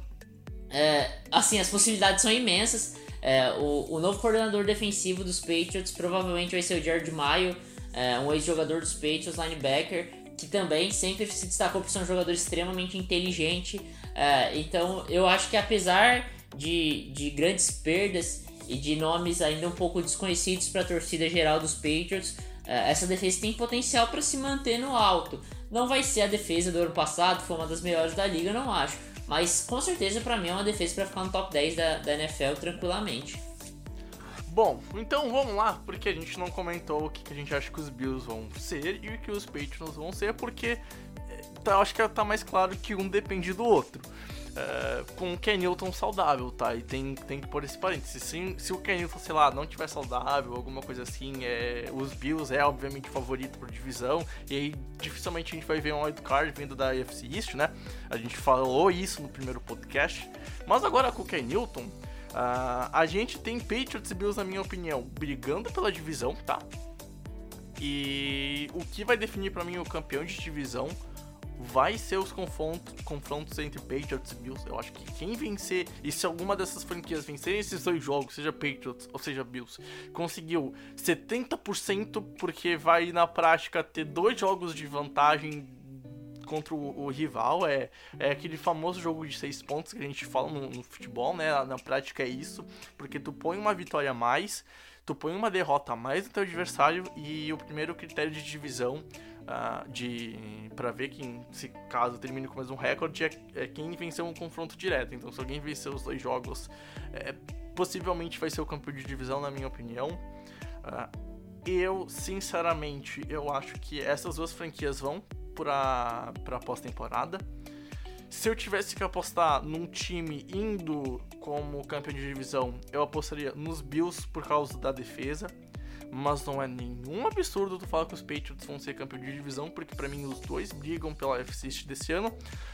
é, assim, as possibilidades são imensas. É, o, o, novo coordenador defensivo dos Patriots provavelmente vai ser o Jared Mayo, é, um ex-jogador dos Patriots, linebacker, que também sempre se destacou por ser um jogador extremamente inteligente. É, então, eu acho que apesar de, de grandes perdas e de nomes ainda um pouco desconhecidos para a torcida geral dos Patriots, é, essa defesa tem potencial para se manter no alto. Não vai ser a defesa do ano passado, foi uma das melhores da liga, não acho. Mas com certeza para mim é uma defesa para ficar no top 10 da, da NFL tranquilamente. Bom, então vamos lá, porque a gente não comentou o que a gente acha que os Bills vão ser e o que os Patriots vão ser, porque é, tá, acho que tá mais claro que um depende do outro. Uh, com o Ken Newton saudável, tá? E tem, tem que pôr esse parênteses. Se, se o Ken Newton, sei lá, não tiver saudável, alguma coisa assim, é, os Bills é obviamente favorito por divisão, e aí dificilmente a gente vai ver um wildcard vindo da AFC East, né? A gente falou isso no primeiro podcast. Mas agora com o Ken Newton, uh, a gente tem Patriots e Bills, na minha opinião, brigando pela divisão, tá? E o que vai definir para mim o campeão de divisão vai ser os confrontos, confrontos entre Patriots e Bills. Eu acho que quem vencer, e se alguma dessas franquias vencer esses dois jogos, seja Patriots ou seja Bills, conseguiu 70% porque vai na prática ter dois jogos de vantagem contra o, o, rival. É, é aquele famoso jogo de seis pontos que a gente fala no, no futebol, né? Na prática é isso, porque tu põe uma vitória a mais, tu põe uma derrota a mais no teu adversário e o primeiro critério de divisão uh, de para ver quem, se caso termine com mais um recorde, é, é, quem venceu um confronto direto. Então, se alguém vencer os dois jogos, é, possivelmente vai ser o campeão de divisão, na minha opinião. Uh, eu, sinceramente, eu acho que essas duas franquias vão para para pós-temporada. Se eu tivesse que apostar num time indo como campeão de divisão, eu apostaria nos Bills por causa da defesa. Mas não é nenhum absurdo tu falar que os Patriots vão ser campeão de divisão, porque para mim os dois brigam pela FC desse ano.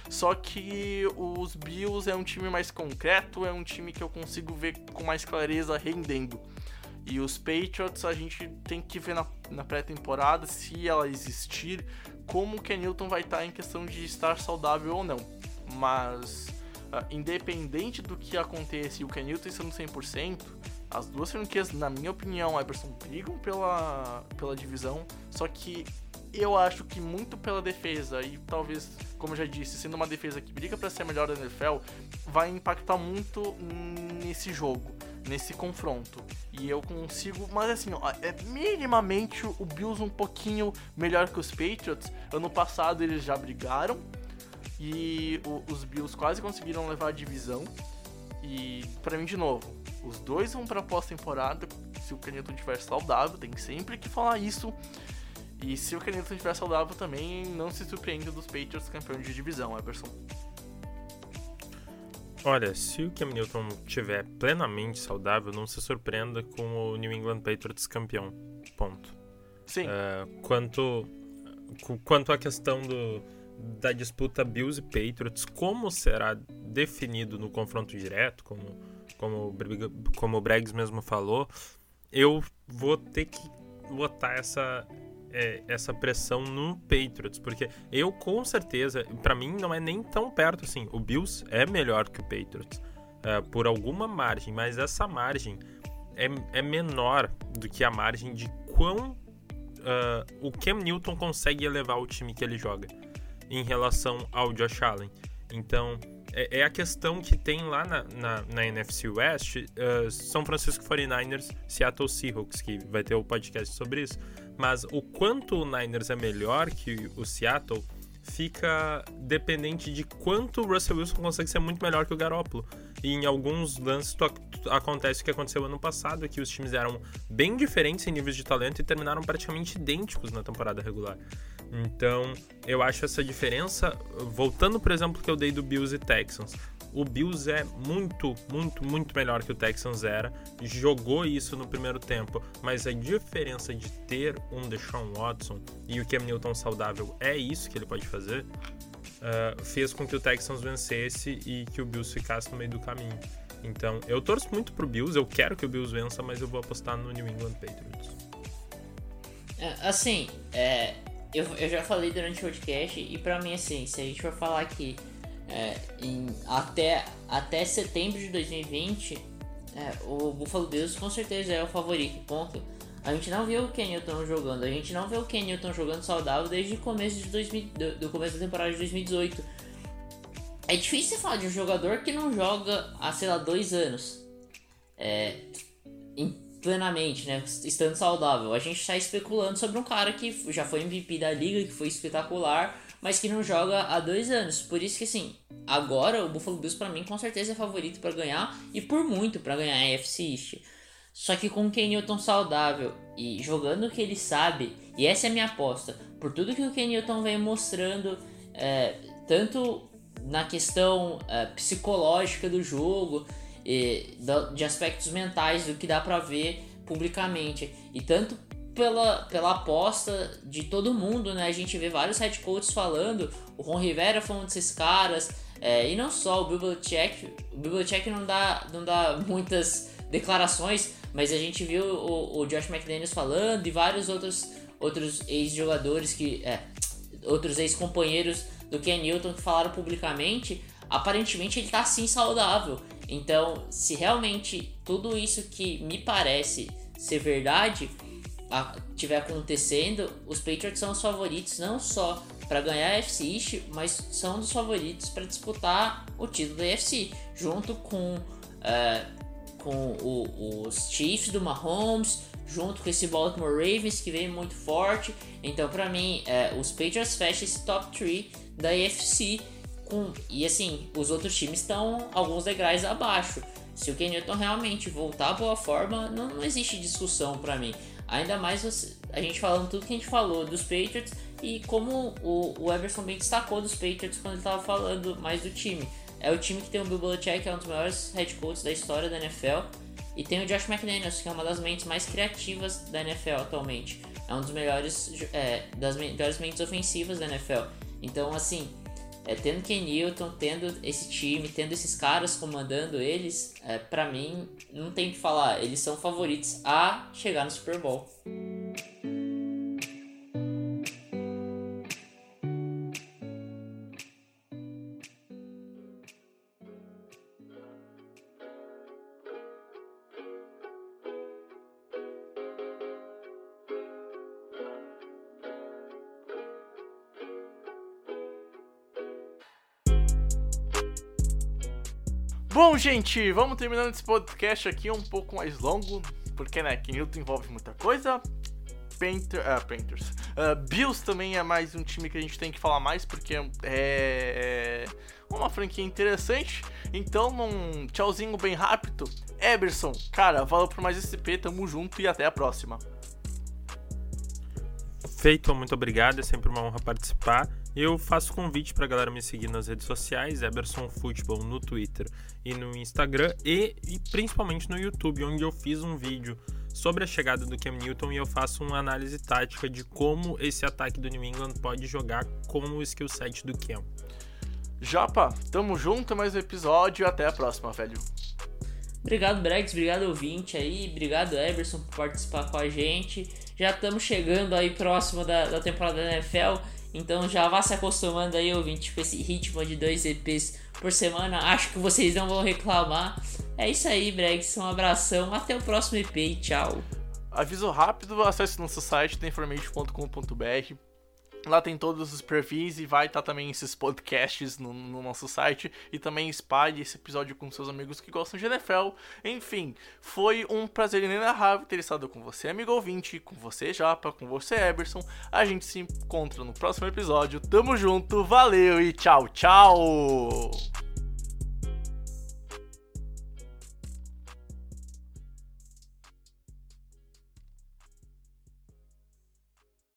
Só que os Bills é um time mais concreto, é um time que eu consigo ver com mais clareza rendendo. E os Patriots a gente tem que ver na, na pré-temporada, se ela existir, como o Ken Newton vai estar em questão de estar saudável ou não. Mas, uh, independente do que aconteça e o Ken Newton estando 100%, as duas franquias, na minha opinião, Everson, brigam pela, pela divisão, só que eu acho que muito pela defesa e talvez, como já disse, sendo uma defesa que briga para ser a melhor da NFL, vai impactar muito nesse jogo nesse confronto. E eu consigo, mas assim, ó, é minimamente o Bills um pouquinho melhor que os Patriots. Ano passado eles já brigaram e o, os Bills quase conseguiram levar a divisão. E para mim de novo, os dois vão para pós-temporada se o Canetton estiver saudável, tem sempre que falar isso. E se o Canetton estiver saudável também, não se surpreenda dos Patriots campeões de divisão, Everson. Olha, se o Cam Newton estiver plenamente saudável, não se surpreenda com o New England Patriots campeão. Ponto. Sim. Uh, quanto, quanto à questão do, da disputa Bills e Patriots, como será definido no confronto direto, como, como, como o Bregs mesmo falou, eu vou ter que botar essa, é, essa pressão no Patriots, porque eu com certeza, para mim não é nem tão perto assim. O Bills é melhor que o Patriots é, por alguma margem, mas essa margem é, é menor do que a margem de quão uh, o Cam Newton consegue elevar o time que ele joga em relação ao Josh Allen. Então, é, é, a questão que tem lá na, na, na NFC West, uh, São Francisco 49ers, Seattle Seahawks, que vai ter o podcast sobre isso. Mas o quanto o Niners é melhor que o Seattle fica dependente de quanto o Russell Wilson consegue ser muito melhor que o Garoppolo. E em alguns lances acontece o que aconteceu ano passado, que os times eram bem diferentes em níveis de talento e terminaram praticamente idênticos na temporada regular. Então, eu acho essa diferença, voltando, por exemplo, que eu dei do Bills e Texans. O Bills é muito, muito, muito melhor que o Texans era. Jogou isso no primeiro tempo, mas a diferença de ter um Deshaun Watson e o Cam Newton saudável é isso que ele pode fazer. Uh, fez com que o Texans vencesse e que o Bills ficasse no meio do caminho. Então, eu torço muito pro Bills, eu quero que o Bills vença, mas eu vou apostar no New England Patriots. É, assim, é, eu, eu já falei durante o podcast, e pra mim, assim, se a gente for falar aqui é, em, até, até setembro de 2020, é, o Buffalo Bills com certeza é o favorito, ponto. A gente não viu o Kenilton jogando, a gente não vê o Kenilton jogando saudável desde o começo de 2000, do, do começo da temporada de 2018. É difícil falar de um jogador que não joga há, sei lá, dois anos. É, plenamente, né? Estando saudável. A gente está especulando sobre um cara que já foi MVP da liga, que foi espetacular, mas que não joga há dois anos. Por isso que, assim, agora o Buffalo Bills, para mim, com certeza é favorito para ganhar e por muito para ganhar a AFC East. Só que com o Ken Newton saudável e jogando o que ele sabe, e essa é a minha aposta, por tudo que o Ken Newton vem mostrando, é, tanto na questão é, psicológica do jogo, e, de aspectos mentais do que dá para ver publicamente e tanto pela, pela aposta de todo mundo, né? A gente vê vários head coaches falando, o Ron Rivera foi um desses caras, é, e não só o Belichick, o Belichick não dá, não dá muitas declarações, mas a gente viu o, o Josh McDaniels falando e vários outros, outros ex-jogadores que. É, outros ex-companheiros do Ken Newton que falaram publicamente, aparentemente ele tá assim saudável. Então, se realmente tudo isso que me parece ser verdade estiver acontecendo, os Patriots são os favoritos não só para ganhar a FC East, mas são dos favoritos para disputar o título da FC, junto com, uh, com o, os Chiefs do Mahomes, junto com esse Baltimore Ravens que vem muito forte. Então, para mim, uh, os Patriots fecham esse top 3 da AFC. Com, e assim, os outros times estão alguns degraus abaixo. Se o Ken Newton realmente voltar à boa forma, não, não existe discussão para mim. Ainda mais a gente falando tudo que a gente falou dos Patriots e como o, o Everson bem destacou dos Patriots quando ele estava falando mais do time. É o time que tem o Bill Belichick, que é um dos maiores head coaches da história da NFL. E tem o Josh McDaniels, que é uma das mentes mais criativas da NFL atualmente. É um dos melhores, é, das melhores mentes ofensivas da NFL. Então, assim, é, tendo Ken Newton, tendo esse time, tendo esses caras comandando eles, é, para mim, não tem que falar. Eles são favoritos a chegar no Super Bowl. Bom, gente, vamos terminando esse podcast aqui um pouco mais longo, porque, né, que Newton envolve muita coisa. Painter, uh, Painters. Uh, Bills também é mais um time que a gente tem que falar mais, porque é uma franquia interessante. Então, um tchauzinho bem rápido. Eberson, cara, valeu por mais esse P, tamo junto e até a próxima. Feito, muito obrigado, é sempre uma honra participar. Eu faço convite para a galera me seguir nas redes sociais, Eberson Futebol no Twitter e no Instagram e, e, principalmente no YouTube, onde eu fiz um vídeo sobre a chegada do Cam Newton e eu faço uma análise tática de como esse ataque do New England pode jogar com o skill set do Cam. Japa, tamo junto, mais um episódio e até a próxima, velho. Obrigado, Bregs, obrigado ouvinte aí, obrigado Eberson por participar com a gente. Já estamos chegando aí próximo da, da temporada da NFL então já vá se acostumando aí, ouvinte, com esse ritmo de dois EPs por semana. Acho que vocês não vão reclamar. É isso aí, Bregs. Um abração. Até o próximo EP e tchau. Aviso rápido, acesse nosso site, theinformation.com.br. Lá tem todos os perfis e vai estar tá também esses podcasts no, no, nosso site. E também espalhe esse episódio com seus amigos que gostam de NFL. Enfim, foi um prazer inenarrável ter estado com você, amigo ouvinte, com você, Japa, com você, Eberson. A gente se encontra no próximo episódio. Tamo junto, valeu e tchau, tchau!